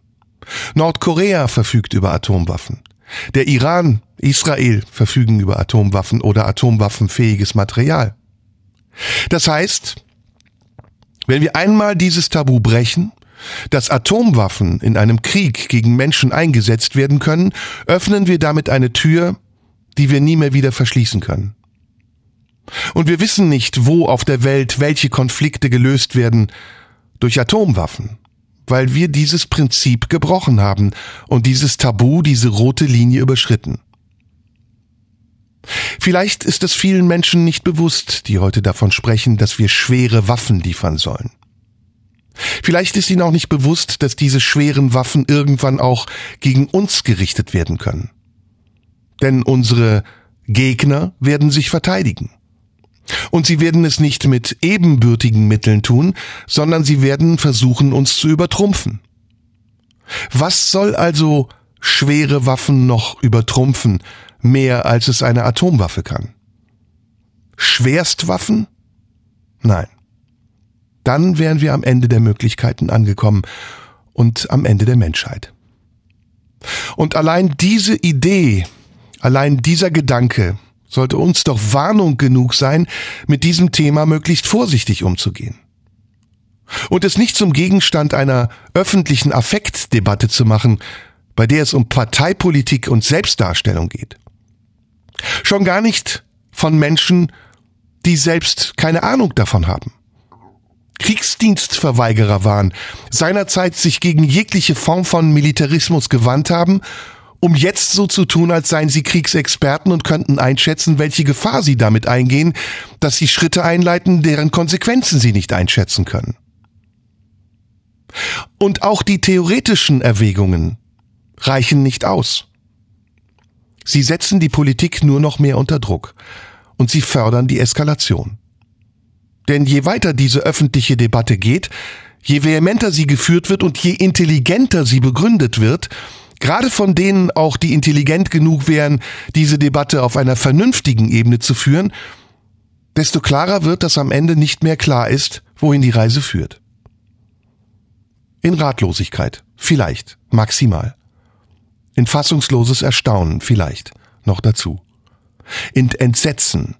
Nordkorea verfügt über Atomwaffen. Der Iran, Israel verfügen über Atomwaffen oder atomwaffenfähiges Material. Das heißt, wenn wir einmal dieses Tabu brechen, dass Atomwaffen in einem Krieg gegen Menschen eingesetzt werden können, öffnen wir damit eine Tür, die wir nie mehr wieder verschließen können. Und wir wissen nicht, wo auf der Welt welche Konflikte gelöst werden durch Atomwaffen, weil wir dieses Prinzip gebrochen haben und dieses Tabu, diese rote Linie überschritten. Vielleicht ist es vielen Menschen nicht bewusst, die heute davon sprechen, dass wir schwere Waffen liefern sollen. Vielleicht ist ihnen auch nicht bewusst, dass diese schweren Waffen irgendwann auch gegen uns gerichtet werden können. Denn unsere Gegner werden sich verteidigen. Und sie werden es nicht mit ebenbürtigen Mitteln tun, sondern sie werden versuchen, uns zu übertrumpfen. Was soll also schwere Waffen noch übertrumpfen, mehr als es eine Atomwaffe kann? Schwerstwaffen? Nein. Dann wären wir am Ende der Möglichkeiten angekommen und am Ende der Menschheit. Und allein diese Idee, allein dieser Gedanke sollte uns doch Warnung genug sein, mit diesem Thema möglichst vorsichtig umzugehen. Und es nicht zum Gegenstand einer öffentlichen Affektdebatte zu machen, bei der es um Parteipolitik und Selbstdarstellung geht. Schon gar nicht von Menschen, die selbst keine Ahnung davon haben. Kriegsdienstverweigerer waren, seinerzeit sich gegen jegliche Form von Militarismus gewandt haben, um jetzt so zu tun, als seien sie Kriegsexperten und könnten einschätzen, welche Gefahr sie damit eingehen, dass sie Schritte einleiten, deren Konsequenzen sie nicht einschätzen können. Und auch die theoretischen Erwägungen reichen nicht aus. Sie setzen die Politik nur noch mehr unter Druck und sie fördern die Eskalation. Denn je weiter diese öffentliche Debatte geht, je vehementer sie geführt wird und je intelligenter sie begründet wird, gerade von denen auch, die intelligent genug wären, diese Debatte auf einer vernünftigen Ebene zu führen, desto klarer wird, dass am Ende nicht mehr klar ist, wohin die Reise führt. In Ratlosigkeit, vielleicht, maximal. In fassungsloses Erstaunen, vielleicht, noch dazu. In Entsetzen.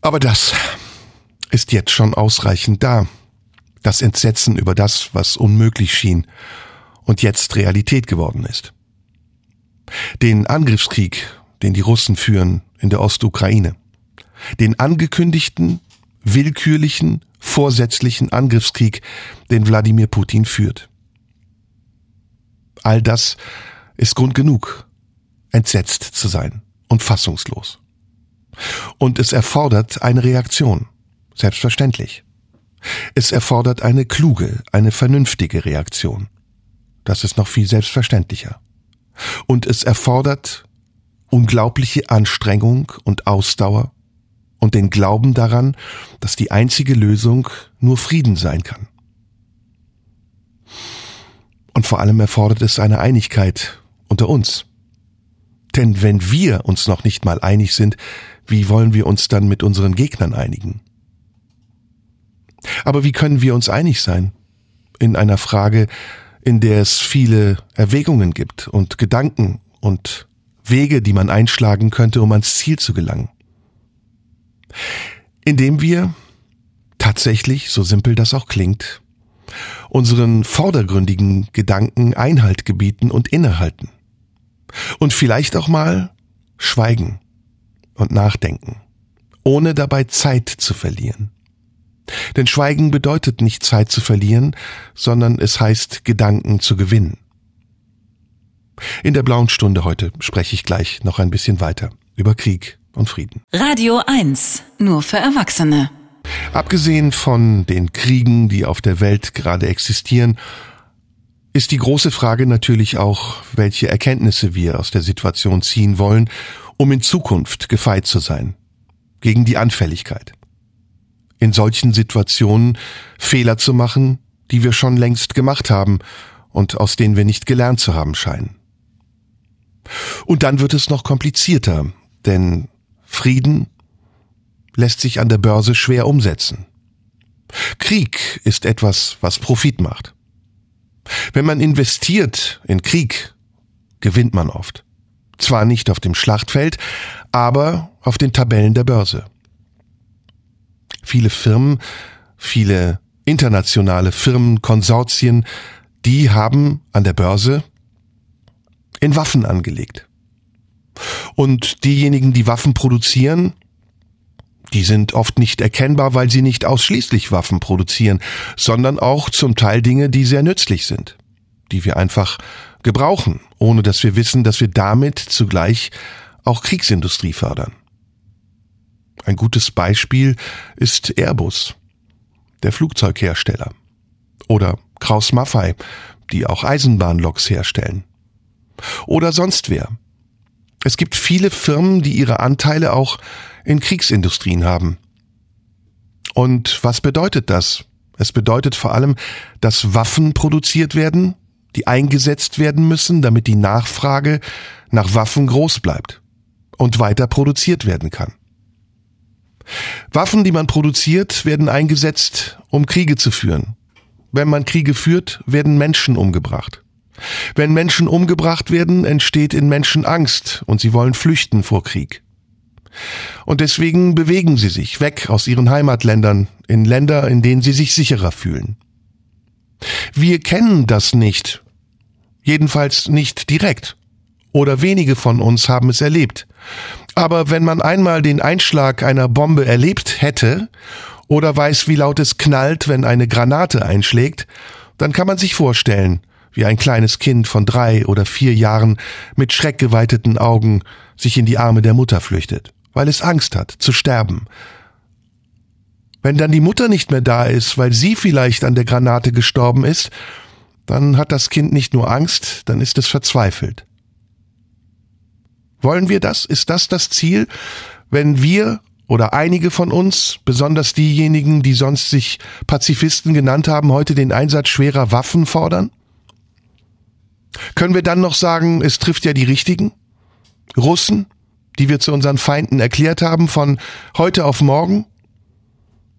Aber das ist jetzt schon ausreichend da. Das Entsetzen über das, was unmöglich schien und jetzt Realität geworden ist. Den Angriffskrieg, den die Russen führen in der Ostukraine. Den angekündigten, willkürlichen, vorsätzlichen Angriffskrieg, den Wladimir Putin führt. All das ist Grund genug, entsetzt zu sein und fassungslos. Und es erfordert eine Reaktion. Selbstverständlich. Es erfordert eine kluge, eine vernünftige Reaktion. Das ist noch viel selbstverständlicher. Und es erfordert unglaubliche Anstrengung und Ausdauer und den Glauben daran, dass die einzige Lösung nur Frieden sein kann. Und vor allem erfordert es eine Einigkeit unter uns. Denn wenn wir uns noch nicht mal einig sind, wie wollen wir uns dann mit unseren Gegnern einigen? Aber wie können wir uns einig sein? In einer Frage, in der es viele Erwägungen gibt und Gedanken und Wege, die man einschlagen könnte, um ans Ziel zu gelangen. Indem wir tatsächlich, so simpel das auch klingt, unseren vordergründigen Gedanken Einhalt gebieten und innehalten. Und vielleicht auch mal schweigen und nachdenken, ohne dabei Zeit zu verlieren. Denn Schweigen bedeutet nicht Zeit zu verlieren, sondern es heißt Gedanken zu gewinnen. In der blauen Stunde heute spreche ich gleich noch ein bisschen weiter über Krieg und Frieden. Radio 1, nur für Erwachsene. Abgesehen von den Kriegen, die auf der Welt gerade existieren, ist die große Frage natürlich auch, welche Erkenntnisse wir aus der Situation ziehen wollen um in Zukunft gefeit zu sein gegen die Anfälligkeit. In solchen Situationen Fehler zu machen, die wir schon längst gemacht haben und aus denen wir nicht gelernt zu haben scheinen. Und dann wird es noch komplizierter, denn Frieden lässt sich an der Börse schwer umsetzen. Krieg ist etwas, was Profit macht. Wenn man investiert in Krieg, gewinnt man oft. Zwar nicht auf dem Schlachtfeld, aber auf den Tabellen der Börse. Viele Firmen, viele internationale Firmen, Konsortien, die haben an der Börse in Waffen angelegt. Und diejenigen, die Waffen produzieren, die sind oft nicht erkennbar, weil sie nicht ausschließlich Waffen produzieren, sondern auch zum Teil Dinge, die sehr nützlich sind, die wir einfach gebrauchen, ohne dass wir wissen, dass wir damit zugleich auch Kriegsindustrie fördern. Ein gutes Beispiel ist Airbus, der Flugzeughersteller, oder Kraus Maffei, die auch Eisenbahnloks herstellen. Oder sonst wer. Es gibt viele Firmen, die ihre Anteile auch in Kriegsindustrien haben. Und was bedeutet das? Es bedeutet vor allem, dass Waffen produziert werden, die eingesetzt werden müssen, damit die Nachfrage nach Waffen groß bleibt und weiter produziert werden kann. Waffen, die man produziert, werden eingesetzt, um Kriege zu führen. Wenn man Kriege führt, werden Menschen umgebracht. Wenn Menschen umgebracht werden, entsteht in Menschen Angst und sie wollen flüchten vor Krieg. Und deswegen bewegen sie sich weg aus ihren Heimatländern in Länder, in denen sie sich sicherer fühlen. Wir kennen das nicht, jedenfalls nicht direkt, oder wenige von uns haben es erlebt. Aber wenn man einmal den Einschlag einer Bombe erlebt hätte oder weiß, wie laut es knallt, wenn eine Granate einschlägt, dann kann man sich vorstellen, wie ein kleines Kind von drei oder vier Jahren mit schreckgeweiteten Augen sich in die Arme der Mutter flüchtet, weil es Angst hat zu sterben. Wenn dann die Mutter nicht mehr da ist, weil sie vielleicht an der Granate gestorben ist, dann hat das Kind nicht nur Angst, dann ist es verzweifelt. Wollen wir das? Ist das das Ziel? Wenn wir oder einige von uns, besonders diejenigen, die sonst sich Pazifisten genannt haben, heute den Einsatz schwerer Waffen fordern? Können wir dann noch sagen, es trifft ja die Richtigen? Russen, die wir zu unseren Feinden erklärt haben, von heute auf morgen?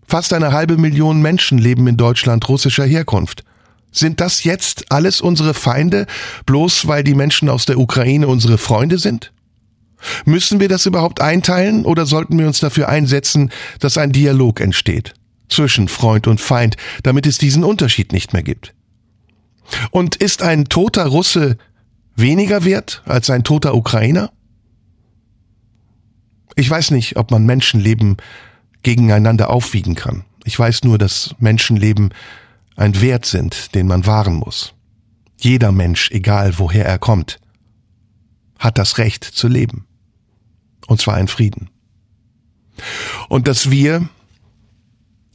Fast eine halbe Million Menschen leben in Deutschland russischer Herkunft. Sind das jetzt alles unsere Feinde, bloß weil die Menschen aus der Ukraine unsere Freunde sind? Müssen wir das überhaupt einteilen oder sollten wir uns dafür einsetzen, dass ein Dialog entsteht zwischen Freund und Feind, damit es diesen Unterschied nicht mehr gibt? Und ist ein toter Russe weniger wert als ein toter Ukrainer? Ich weiß nicht, ob man Menschenleben gegeneinander aufwiegen kann. Ich weiß nur, dass Menschenleben ein Wert sind, den man wahren muss. Jeder Mensch, egal woher er kommt, hat das Recht zu leben. Und zwar in Frieden. Und dass wir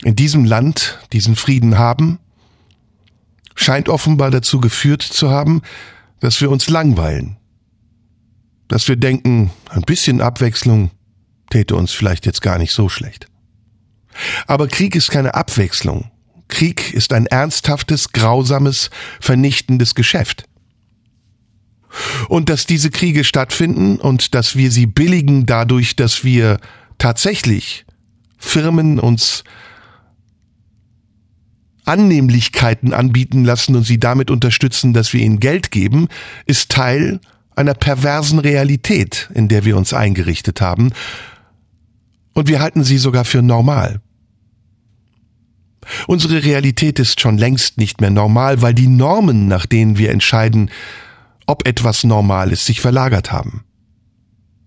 in diesem Land diesen Frieden haben, scheint offenbar dazu geführt zu haben, dass wir uns langweilen. Dass wir denken, ein bisschen Abwechslung täte uns vielleicht jetzt gar nicht so schlecht. Aber Krieg ist keine Abwechslung. Krieg ist ein ernsthaftes, grausames, vernichtendes Geschäft. Und dass diese Kriege stattfinden und dass wir sie billigen dadurch, dass wir tatsächlich Firmen uns Annehmlichkeiten anbieten lassen und sie damit unterstützen, dass wir ihnen Geld geben, ist Teil einer perversen Realität, in der wir uns eingerichtet haben. Und wir halten sie sogar für normal. Unsere Realität ist schon längst nicht mehr normal, weil die Normen, nach denen wir entscheiden, ob etwas normal ist, sich verlagert haben.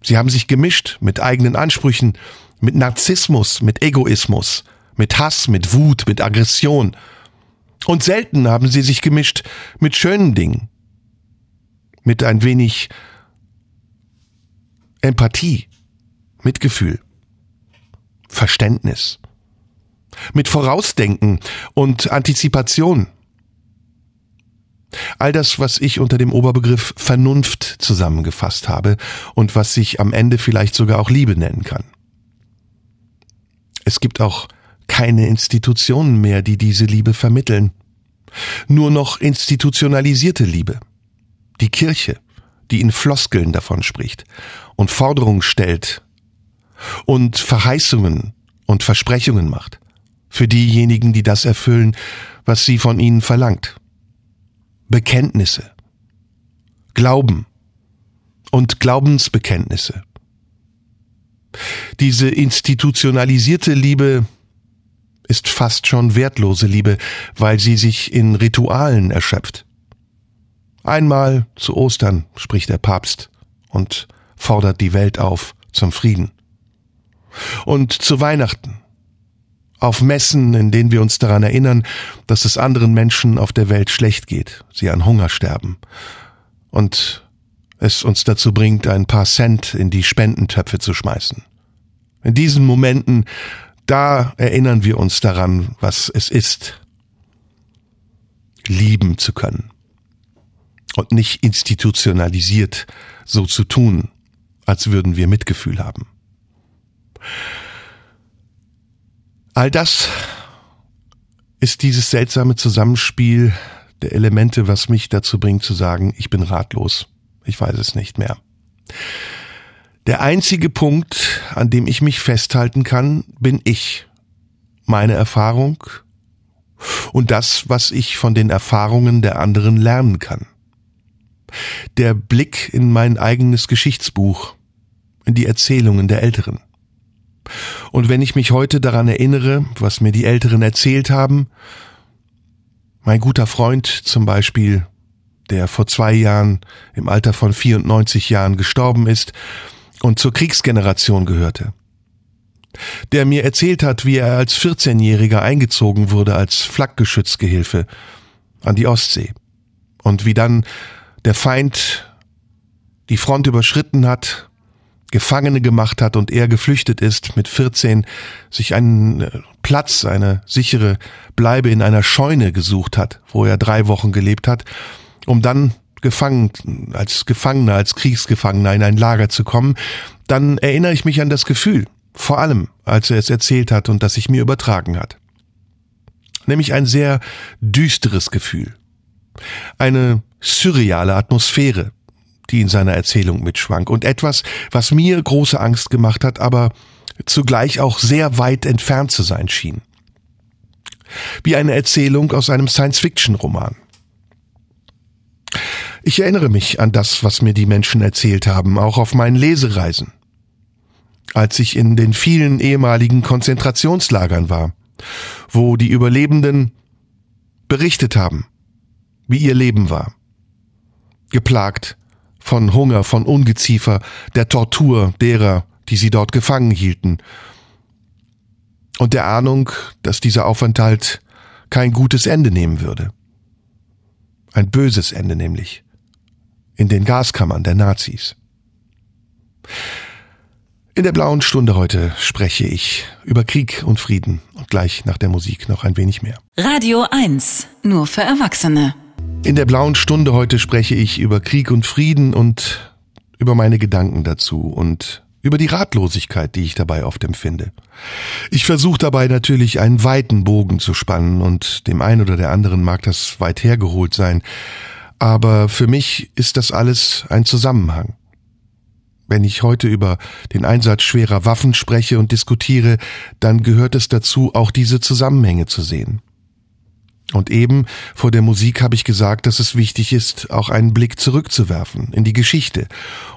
Sie haben sich gemischt mit eigenen Ansprüchen, mit Narzissmus, mit Egoismus, mit Hass, mit Wut, mit Aggression. Und selten haben sie sich gemischt mit schönen Dingen, mit ein wenig Empathie, Mitgefühl, Verständnis, mit Vorausdenken und Antizipation. All das, was ich unter dem Oberbegriff Vernunft zusammengefasst habe und was sich am Ende vielleicht sogar auch Liebe nennen kann. Es gibt auch keine Institutionen mehr, die diese Liebe vermitteln. Nur noch institutionalisierte Liebe. Die Kirche, die in Floskeln davon spricht und Forderungen stellt und Verheißungen und Versprechungen macht für diejenigen, die das erfüllen, was sie von ihnen verlangt. Bekenntnisse, Glauben und Glaubensbekenntnisse. Diese institutionalisierte Liebe ist fast schon wertlose Liebe, weil sie sich in Ritualen erschöpft. Einmal zu Ostern spricht der Papst und fordert die Welt auf zum Frieden. Und zu Weihnachten, auf Messen, in denen wir uns daran erinnern, dass es anderen Menschen auf der Welt schlecht geht, sie an Hunger sterben und es uns dazu bringt, ein paar Cent in die Spendentöpfe zu schmeißen. In diesen Momenten da erinnern wir uns daran, was es ist, lieben zu können. und nicht institutionalisiert so zu tun, als würden wir Mitgefühl haben. All das ist dieses seltsame Zusammenspiel der Elemente, was mich dazu bringt zu sagen, ich bin ratlos. Ich weiß es nicht mehr. Der einzige Punkt, an dem ich mich festhalten kann, bin ich. Meine Erfahrung und das, was ich von den Erfahrungen der anderen lernen kann. Der Blick in mein eigenes Geschichtsbuch, in die Erzählungen der Älteren. Und wenn ich mich heute daran erinnere, was mir die Älteren erzählt haben, mein guter Freund zum Beispiel, der vor zwei Jahren im Alter von 94 Jahren gestorben ist und zur Kriegsgeneration gehörte, der mir erzählt hat, wie er als 14-Jähriger eingezogen wurde als Flakgeschützgehilfe an die Ostsee und wie dann der Feind die Front überschritten hat Gefangene gemacht hat und er geflüchtet ist, mit 14 sich einen äh, Platz, eine sichere Bleibe in einer Scheune gesucht hat, wo er drei Wochen gelebt hat, um dann gefangen, als Gefangener, als Kriegsgefangener in ein Lager zu kommen, dann erinnere ich mich an das Gefühl, vor allem als er es erzählt hat und das sich mir übertragen hat. Nämlich ein sehr düsteres Gefühl. Eine surreale Atmosphäre, die in seiner Erzählung mitschwang und etwas, was mir große Angst gemacht hat, aber zugleich auch sehr weit entfernt zu sein schien. Wie eine Erzählung aus einem Science-Fiction-Roman. Ich erinnere mich an das, was mir die Menschen erzählt haben, auch auf meinen Lesereisen. Als ich in den vielen ehemaligen Konzentrationslagern war, wo die Überlebenden berichtet haben, wie ihr Leben war. Geplagt von Hunger, von Ungeziefer, der Tortur derer, die sie dort gefangen hielten, und der Ahnung, dass dieser Aufenthalt kein gutes Ende nehmen würde. Ein böses Ende nämlich. In den Gaskammern der Nazis. In der blauen Stunde heute spreche ich über Krieg und Frieden und gleich nach der Musik noch ein wenig mehr. Radio 1, nur für Erwachsene. In der blauen Stunde heute spreche ich über Krieg und Frieden und über meine Gedanken dazu und über die Ratlosigkeit, die ich dabei oft empfinde. Ich versuche dabei natürlich einen weiten Bogen zu spannen und dem einen oder der anderen mag das weit hergeholt sein, aber für mich ist das alles ein Zusammenhang. Wenn ich heute über den Einsatz schwerer Waffen spreche und diskutiere, dann gehört es dazu, auch diese Zusammenhänge zu sehen. Und eben vor der Musik habe ich gesagt, dass es wichtig ist, auch einen Blick zurückzuwerfen in die Geschichte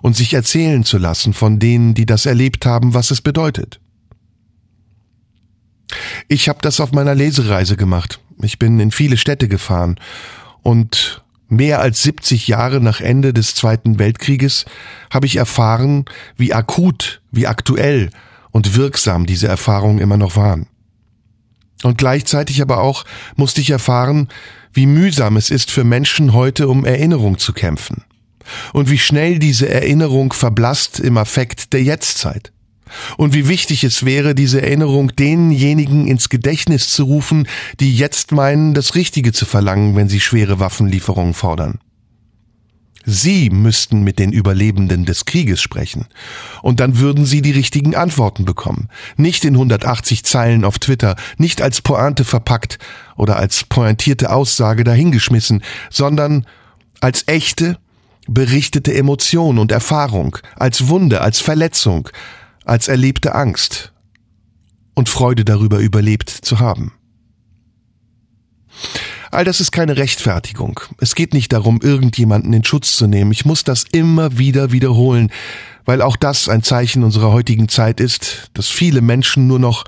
und sich erzählen zu lassen von denen, die das erlebt haben, was es bedeutet. Ich habe das auf meiner Lesereise gemacht. Ich bin in viele Städte gefahren und mehr als 70 Jahre nach Ende des Zweiten Weltkrieges habe ich erfahren, wie akut, wie aktuell und wirksam diese Erfahrungen immer noch waren. Und gleichzeitig aber auch musste ich erfahren, wie mühsam es ist für Menschen heute, um Erinnerung zu kämpfen. Und wie schnell diese Erinnerung verblasst im Affekt der Jetztzeit. Und wie wichtig es wäre, diese Erinnerung denjenigen ins Gedächtnis zu rufen, die jetzt meinen, das Richtige zu verlangen, wenn sie schwere Waffenlieferungen fordern. Sie müssten mit den Überlebenden des Krieges sprechen. Und dann würden Sie die richtigen Antworten bekommen. Nicht in 180 Zeilen auf Twitter, nicht als Pointe verpackt oder als pointierte Aussage dahingeschmissen, sondern als echte, berichtete Emotion und Erfahrung, als Wunde, als Verletzung, als erlebte Angst und Freude darüber überlebt zu haben. All das ist keine Rechtfertigung. Es geht nicht darum, irgendjemanden in Schutz zu nehmen. Ich muss das immer wieder wiederholen, weil auch das ein Zeichen unserer heutigen Zeit ist, dass viele Menschen nur noch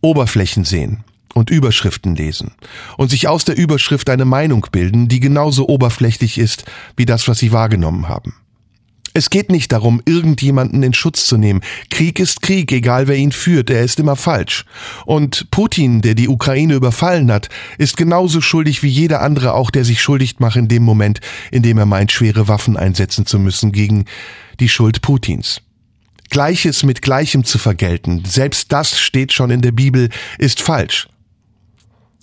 Oberflächen sehen und Überschriften lesen und sich aus der Überschrift eine Meinung bilden, die genauso oberflächlich ist wie das, was sie wahrgenommen haben. Es geht nicht darum, irgendjemanden in Schutz zu nehmen. Krieg ist Krieg, egal wer ihn führt, er ist immer falsch. Und Putin, der die Ukraine überfallen hat, ist genauso schuldig wie jeder andere auch, der sich schuldig macht in dem Moment, in dem er meint, schwere Waffen einsetzen zu müssen gegen die Schuld Putins. Gleiches mit Gleichem zu vergelten, selbst das steht schon in der Bibel, ist falsch.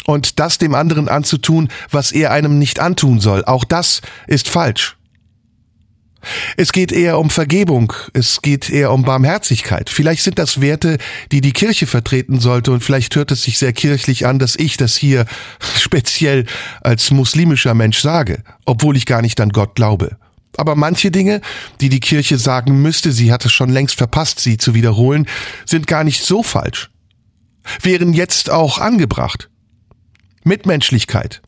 und das dem anderen anzutun, was er einem nicht antun soll. Auch das ist falsch. Es geht eher um Vergebung, es geht eher um Barmherzigkeit. Vielleicht sind das Werte, die die Kirche vertreten sollte und vielleicht hört es sich sehr kirchlich an, dass ich das hier speziell als muslimischer Mensch sage, obwohl ich gar nicht an Gott glaube. Aber manche Dinge, die die Kirche sagen müsste, sie hat es schon längst verpasst, sie zu wiederholen, sind gar nicht so falsch. Wären jetzt auch angebracht. Mitmenschlichkeit.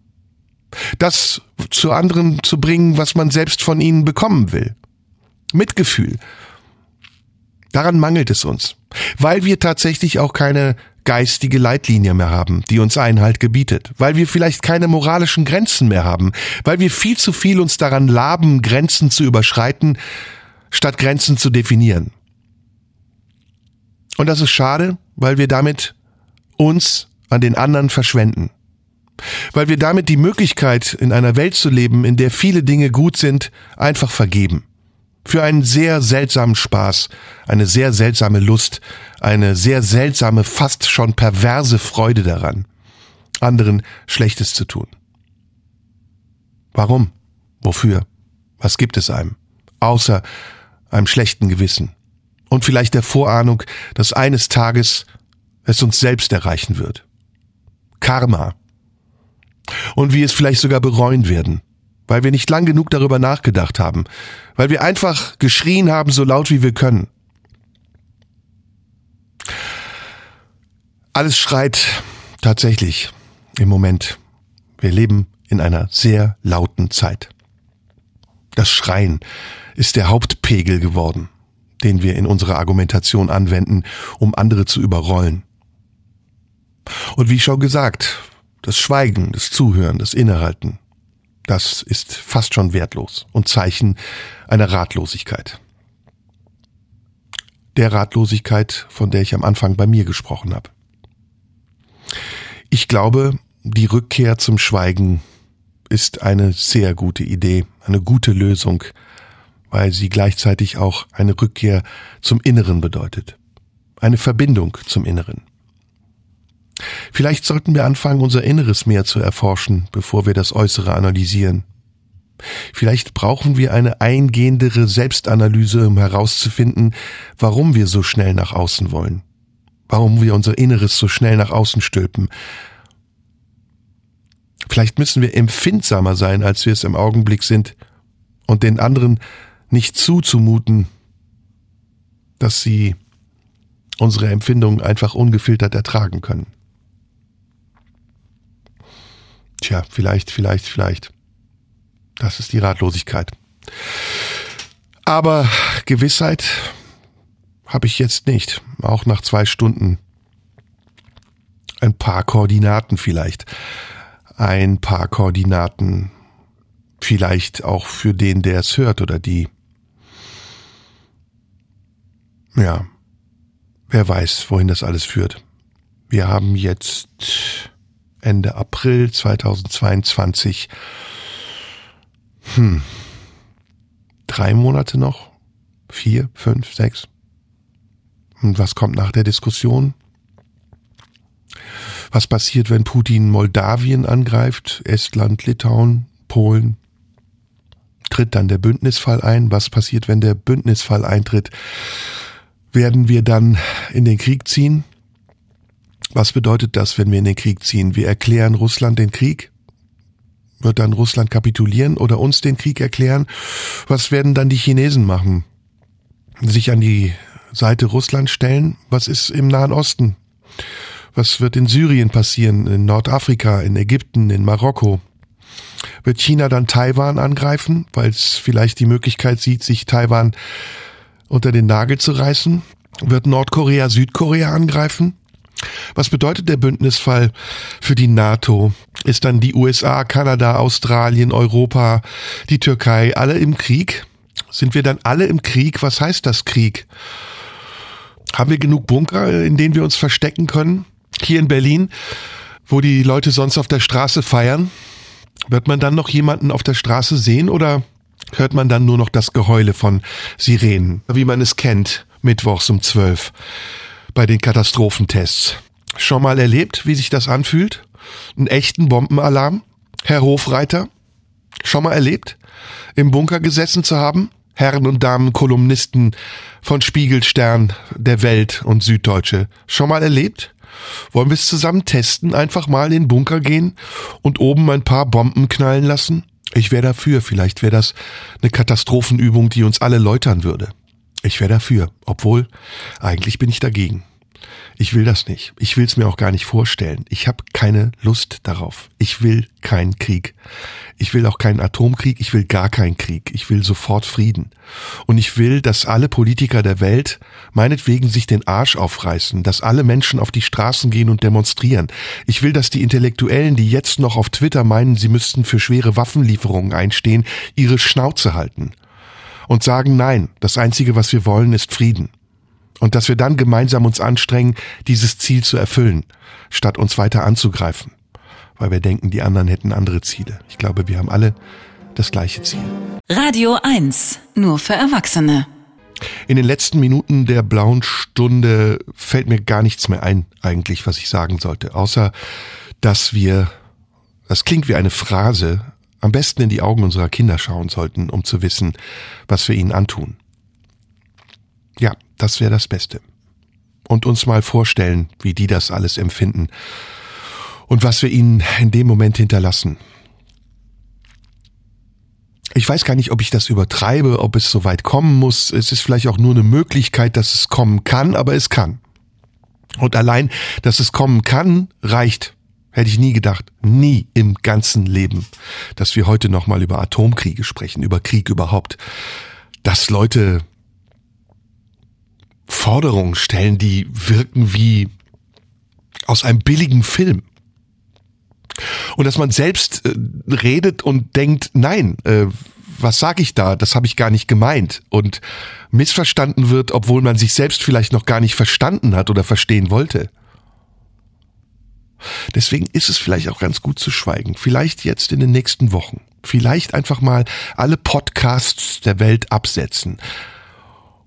Das zu anderen zu bringen, was man selbst von ihnen bekommen will. Mitgefühl. Daran mangelt es uns, weil wir tatsächlich auch keine geistige Leitlinie mehr haben, die uns Einhalt gebietet, weil wir vielleicht keine moralischen Grenzen mehr haben, weil wir viel zu viel uns daran laben, Grenzen zu überschreiten, statt Grenzen zu definieren. Und das ist schade, weil wir damit uns an den anderen verschwenden weil wir damit die Möglichkeit, in einer Welt zu leben, in der viele Dinge gut sind, einfach vergeben. Für einen sehr seltsamen Spaß, eine sehr seltsame Lust, eine sehr seltsame, fast schon perverse Freude daran, anderen Schlechtes zu tun. Warum? Wofür? Was gibt es einem? Außer einem schlechten Gewissen. Und vielleicht der Vorahnung, dass eines Tages es uns selbst erreichen wird. Karma und wir es vielleicht sogar bereuen werden, weil wir nicht lang genug darüber nachgedacht haben, weil wir einfach geschrien haben, so laut wie wir können. Alles schreit tatsächlich im Moment. Wir leben in einer sehr lauten Zeit. Das Schreien ist der Hauptpegel geworden, den wir in unserer Argumentation anwenden, um andere zu überrollen. Und wie schon gesagt, das Schweigen, das Zuhören, das Innehalten, das ist fast schon wertlos und Zeichen einer Ratlosigkeit. Der Ratlosigkeit, von der ich am Anfang bei mir gesprochen habe. Ich glaube, die Rückkehr zum Schweigen ist eine sehr gute Idee, eine gute Lösung, weil sie gleichzeitig auch eine Rückkehr zum Inneren bedeutet, eine Verbindung zum Inneren. Vielleicht sollten wir anfangen, unser Inneres mehr zu erforschen, bevor wir das Äußere analysieren. Vielleicht brauchen wir eine eingehendere Selbstanalyse, um herauszufinden, warum wir so schnell nach außen wollen, warum wir unser Inneres so schnell nach außen stülpen. Vielleicht müssen wir empfindsamer sein, als wir es im Augenblick sind, und den anderen nicht zuzumuten, dass sie unsere Empfindungen einfach ungefiltert ertragen können. Tja, vielleicht, vielleicht, vielleicht. Das ist die Ratlosigkeit. Aber Gewissheit habe ich jetzt nicht. Auch nach zwei Stunden. Ein paar Koordinaten vielleicht. Ein paar Koordinaten. Vielleicht auch für den, der es hört oder die. Ja. Wer weiß, wohin das alles führt. Wir haben jetzt Ende April 2022. Hm. Drei Monate noch? Vier, fünf, sechs? Und was kommt nach der Diskussion? Was passiert, wenn Putin Moldawien angreift, Estland, Litauen, Polen? Tritt dann der Bündnisfall ein? Was passiert, wenn der Bündnisfall eintritt? Werden wir dann in den Krieg ziehen? Was bedeutet das, wenn wir in den Krieg ziehen? Wir erklären Russland den Krieg? Wird dann Russland kapitulieren oder uns den Krieg erklären? Was werden dann die Chinesen machen? Sich an die Seite Russland stellen? Was ist im Nahen Osten? Was wird in Syrien passieren, in Nordafrika, in Ägypten, in Marokko? Wird China dann Taiwan angreifen, weil es vielleicht die Möglichkeit sieht, sich Taiwan unter den Nagel zu reißen? Wird Nordkorea Südkorea angreifen? Was bedeutet der Bündnisfall für die NATO? Ist dann die USA, Kanada, Australien, Europa, die Türkei alle im Krieg? Sind wir dann alle im Krieg? Was heißt das Krieg? Haben wir genug Bunker, in denen wir uns verstecken können? Hier in Berlin, wo die Leute sonst auf der Straße feiern? Wird man dann noch jemanden auf der Straße sehen oder hört man dann nur noch das Geheule von Sirenen, wie man es kennt, mittwochs um zwölf? Bei den Katastrophentests. Schon mal erlebt, wie sich das anfühlt? Einen echten Bombenalarm? Herr Hofreiter? Schon mal erlebt? Im Bunker gesessen zu haben? Herren und Damen Kolumnisten von Spiegel, Stern, der Welt und Süddeutsche. Schon mal erlebt? Wollen wir es zusammen testen? Einfach mal in den Bunker gehen und oben ein paar Bomben knallen lassen? Ich wäre dafür. Vielleicht wäre das eine Katastrophenübung, die uns alle läutern würde. Ich wäre dafür. Obwohl, eigentlich bin ich dagegen. Ich will das nicht. Ich will es mir auch gar nicht vorstellen. Ich habe keine Lust darauf. Ich will keinen Krieg. Ich will auch keinen Atomkrieg. Ich will gar keinen Krieg. Ich will sofort Frieden. Und ich will, dass alle Politiker der Welt meinetwegen sich den Arsch aufreißen, dass alle Menschen auf die Straßen gehen und demonstrieren. Ich will, dass die Intellektuellen, die jetzt noch auf Twitter meinen, sie müssten für schwere Waffenlieferungen einstehen, ihre Schnauze halten und sagen, nein, das Einzige, was wir wollen, ist Frieden und dass wir dann gemeinsam uns anstrengen, dieses Ziel zu erfüllen, statt uns weiter anzugreifen, weil wir denken, die anderen hätten andere Ziele. Ich glaube, wir haben alle das gleiche Ziel. Radio 1, nur für Erwachsene. In den letzten Minuten der blauen Stunde fällt mir gar nichts mehr ein, eigentlich, was ich sagen sollte, außer dass wir, das klingt wie eine Phrase, am besten in die Augen unserer Kinder schauen sollten, um zu wissen, was wir ihnen antun. Ja, das wäre das Beste. Und uns mal vorstellen, wie die das alles empfinden und was wir ihnen in dem Moment hinterlassen. Ich weiß gar nicht, ob ich das übertreibe, ob es so weit kommen muss. Es ist vielleicht auch nur eine Möglichkeit, dass es kommen kann, aber es kann. Und allein, dass es kommen kann, reicht. Hätte ich nie gedacht. Nie im ganzen Leben, dass wir heute nochmal über Atomkriege sprechen, über Krieg überhaupt. Dass Leute Forderungen stellen, die wirken wie aus einem billigen Film. Und dass man selbst äh, redet und denkt, nein, äh, was sag ich da? Das habe ich gar nicht gemeint. Und missverstanden wird, obwohl man sich selbst vielleicht noch gar nicht verstanden hat oder verstehen wollte. Deswegen ist es vielleicht auch ganz gut zu schweigen. Vielleicht jetzt in den nächsten Wochen. Vielleicht einfach mal alle Podcasts der Welt absetzen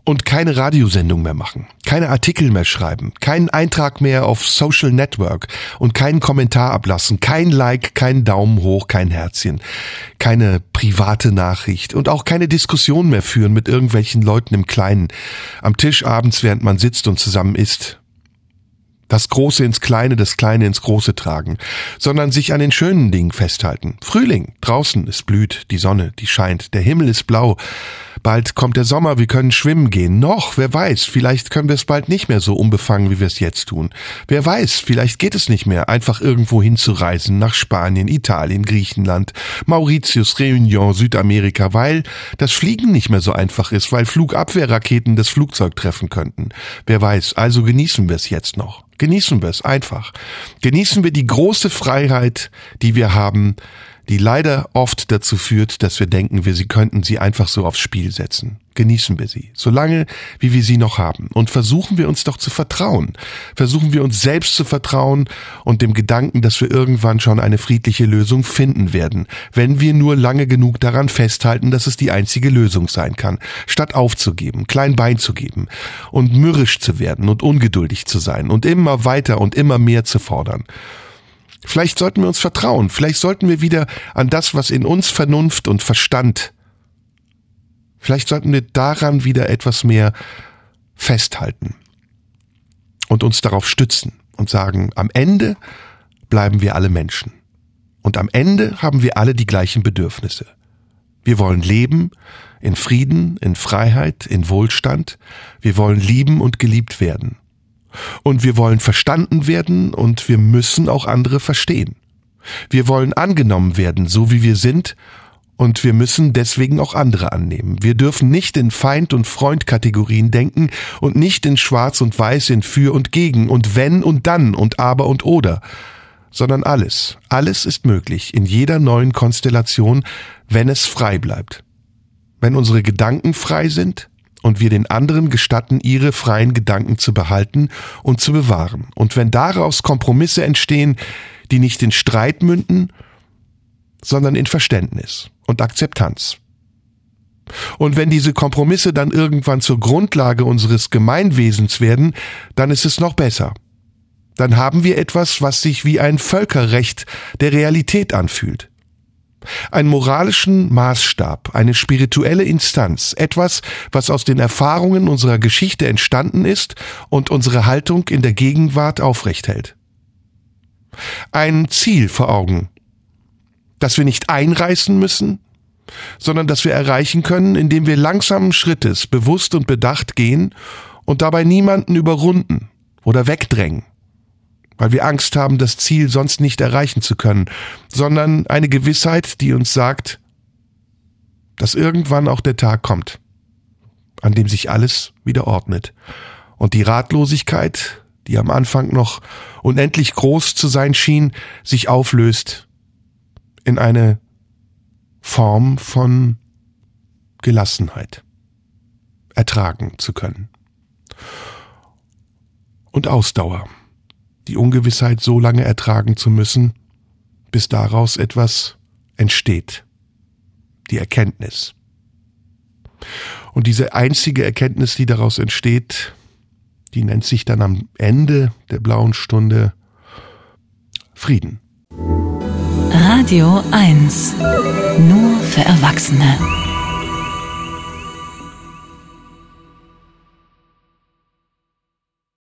und keine Radiosendung mehr machen, keine Artikel mehr schreiben, keinen Eintrag mehr auf Social Network und keinen Kommentar ablassen, kein Like, kein Daumen hoch, kein Herzchen, keine private Nachricht und auch keine Diskussion mehr führen mit irgendwelchen Leuten im Kleinen, am Tisch abends, während man sitzt und zusammen isst. Das Große ins Kleine, das Kleine ins Große tragen, sondern sich an den schönen Dingen festhalten. Frühling, draußen, es blüht, die Sonne, die scheint, der Himmel ist blau, Bald kommt der Sommer, wir können schwimmen gehen. Noch, wer weiß, vielleicht können wir es bald nicht mehr so unbefangen, wie wir es jetzt tun. Wer weiß, vielleicht geht es nicht mehr, einfach irgendwo hinzureisen, nach Spanien, Italien, Griechenland, Mauritius, Réunion, Südamerika, weil das Fliegen nicht mehr so einfach ist, weil Flugabwehrraketen das Flugzeug treffen könnten. Wer weiß, also genießen wir es jetzt noch. Genießen wir es einfach. Genießen wir die große Freiheit, die wir haben, die leider oft dazu führt, dass wir denken, wir sie könnten sie einfach so aufs Spiel setzen. Genießen wir sie, solange wie wir sie noch haben. Und versuchen wir uns doch zu vertrauen. Versuchen wir uns selbst zu vertrauen und dem Gedanken, dass wir irgendwann schon eine friedliche Lösung finden werden, wenn wir nur lange genug daran festhalten, dass es die einzige Lösung sein kann, statt aufzugeben, klein Bein zu geben und mürrisch zu werden und ungeduldig zu sein und immer weiter und immer mehr zu fordern. Vielleicht sollten wir uns vertrauen. Vielleicht sollten wir wieder an das, was in uns Vernunft und Verstand. Vielleicht sollten wir daran wieder etwas mehr festhalten und uns darauf stützen und sagen, am Ende bleiben wir alle Menschen. Und am Ende haben wir alle die gleichen Bedürfnisse. Wir wollen leben in Frieden, in Freiheit, in Wohlstand. Wir wollen lieben und geliebt werden. Und wir wollen verstanden werden und wir müssen auch andere verstehen. Wir wollen angenommen werden, so wie wir sind, und wir müssen deswegen auch andere annehmen. Wir dürfen nicht in Feind- und Freund-Kategorien denken und nicht in Schwarz und Weiß, in Für und Gegen und Wenn und Dann und Aber und Oder, sondern alles, alles ist möglich in jeder neuen Konstellation, wenn es frei bleibt. Wenn unsere Gedanken frei sind, und wir den anderen gestatten, ihre freien Gedanken zu behalten und zu bewahren. Und wenn daraus Kompromisse entstehen, die nicht in Streit münden, sondern in Verständnis und Akzeptanz. Und wenn diese Kompromisse dann irgendwann zur Grundlage unseres Gemeinwesens werden, dann ist es noch besser. dann haben wir etwas, was sich wie ein Völkerrecht der Realität anfühlt. Einen moralischen Maßstab, eine spirituelle Instanz, etwas, was aus den Erfahrungen unserer Geschichte entstanden ist und unsere Haltung in der Gegenwart aufrecht hält. Ein Ziel vor Augen, das wir nicht einreißen müssen, sondern das wir erreichen können, indem wir langsamen Schrittes bewusst und bedacht gehen und dabei niemanden überrunden oder wegdrängen weil wir Angst haben, das Ziel sonst nicht erreichen zu können, sondern eine Gewissheit, die uns sagt, dass irgendwann auch der Tag kommt, an dem sich alles wieder ordnet und die Ratlosigkeit, die am Anfang noch unendlich groß zu sein schien, sich auflöst in eine Form von Gelassenheit ertragen zu können. Und Ausdauer die Ungewissheit so lange ertragen zu müssen, bis daraus etwas entsteht. Die Erkenntnis. Und diese einzige Erkenntnis, die daraus entsteht, die nennt sich dann am Ende der blauen Stunde Frieden. Radio 1. Nur für Erwachsene.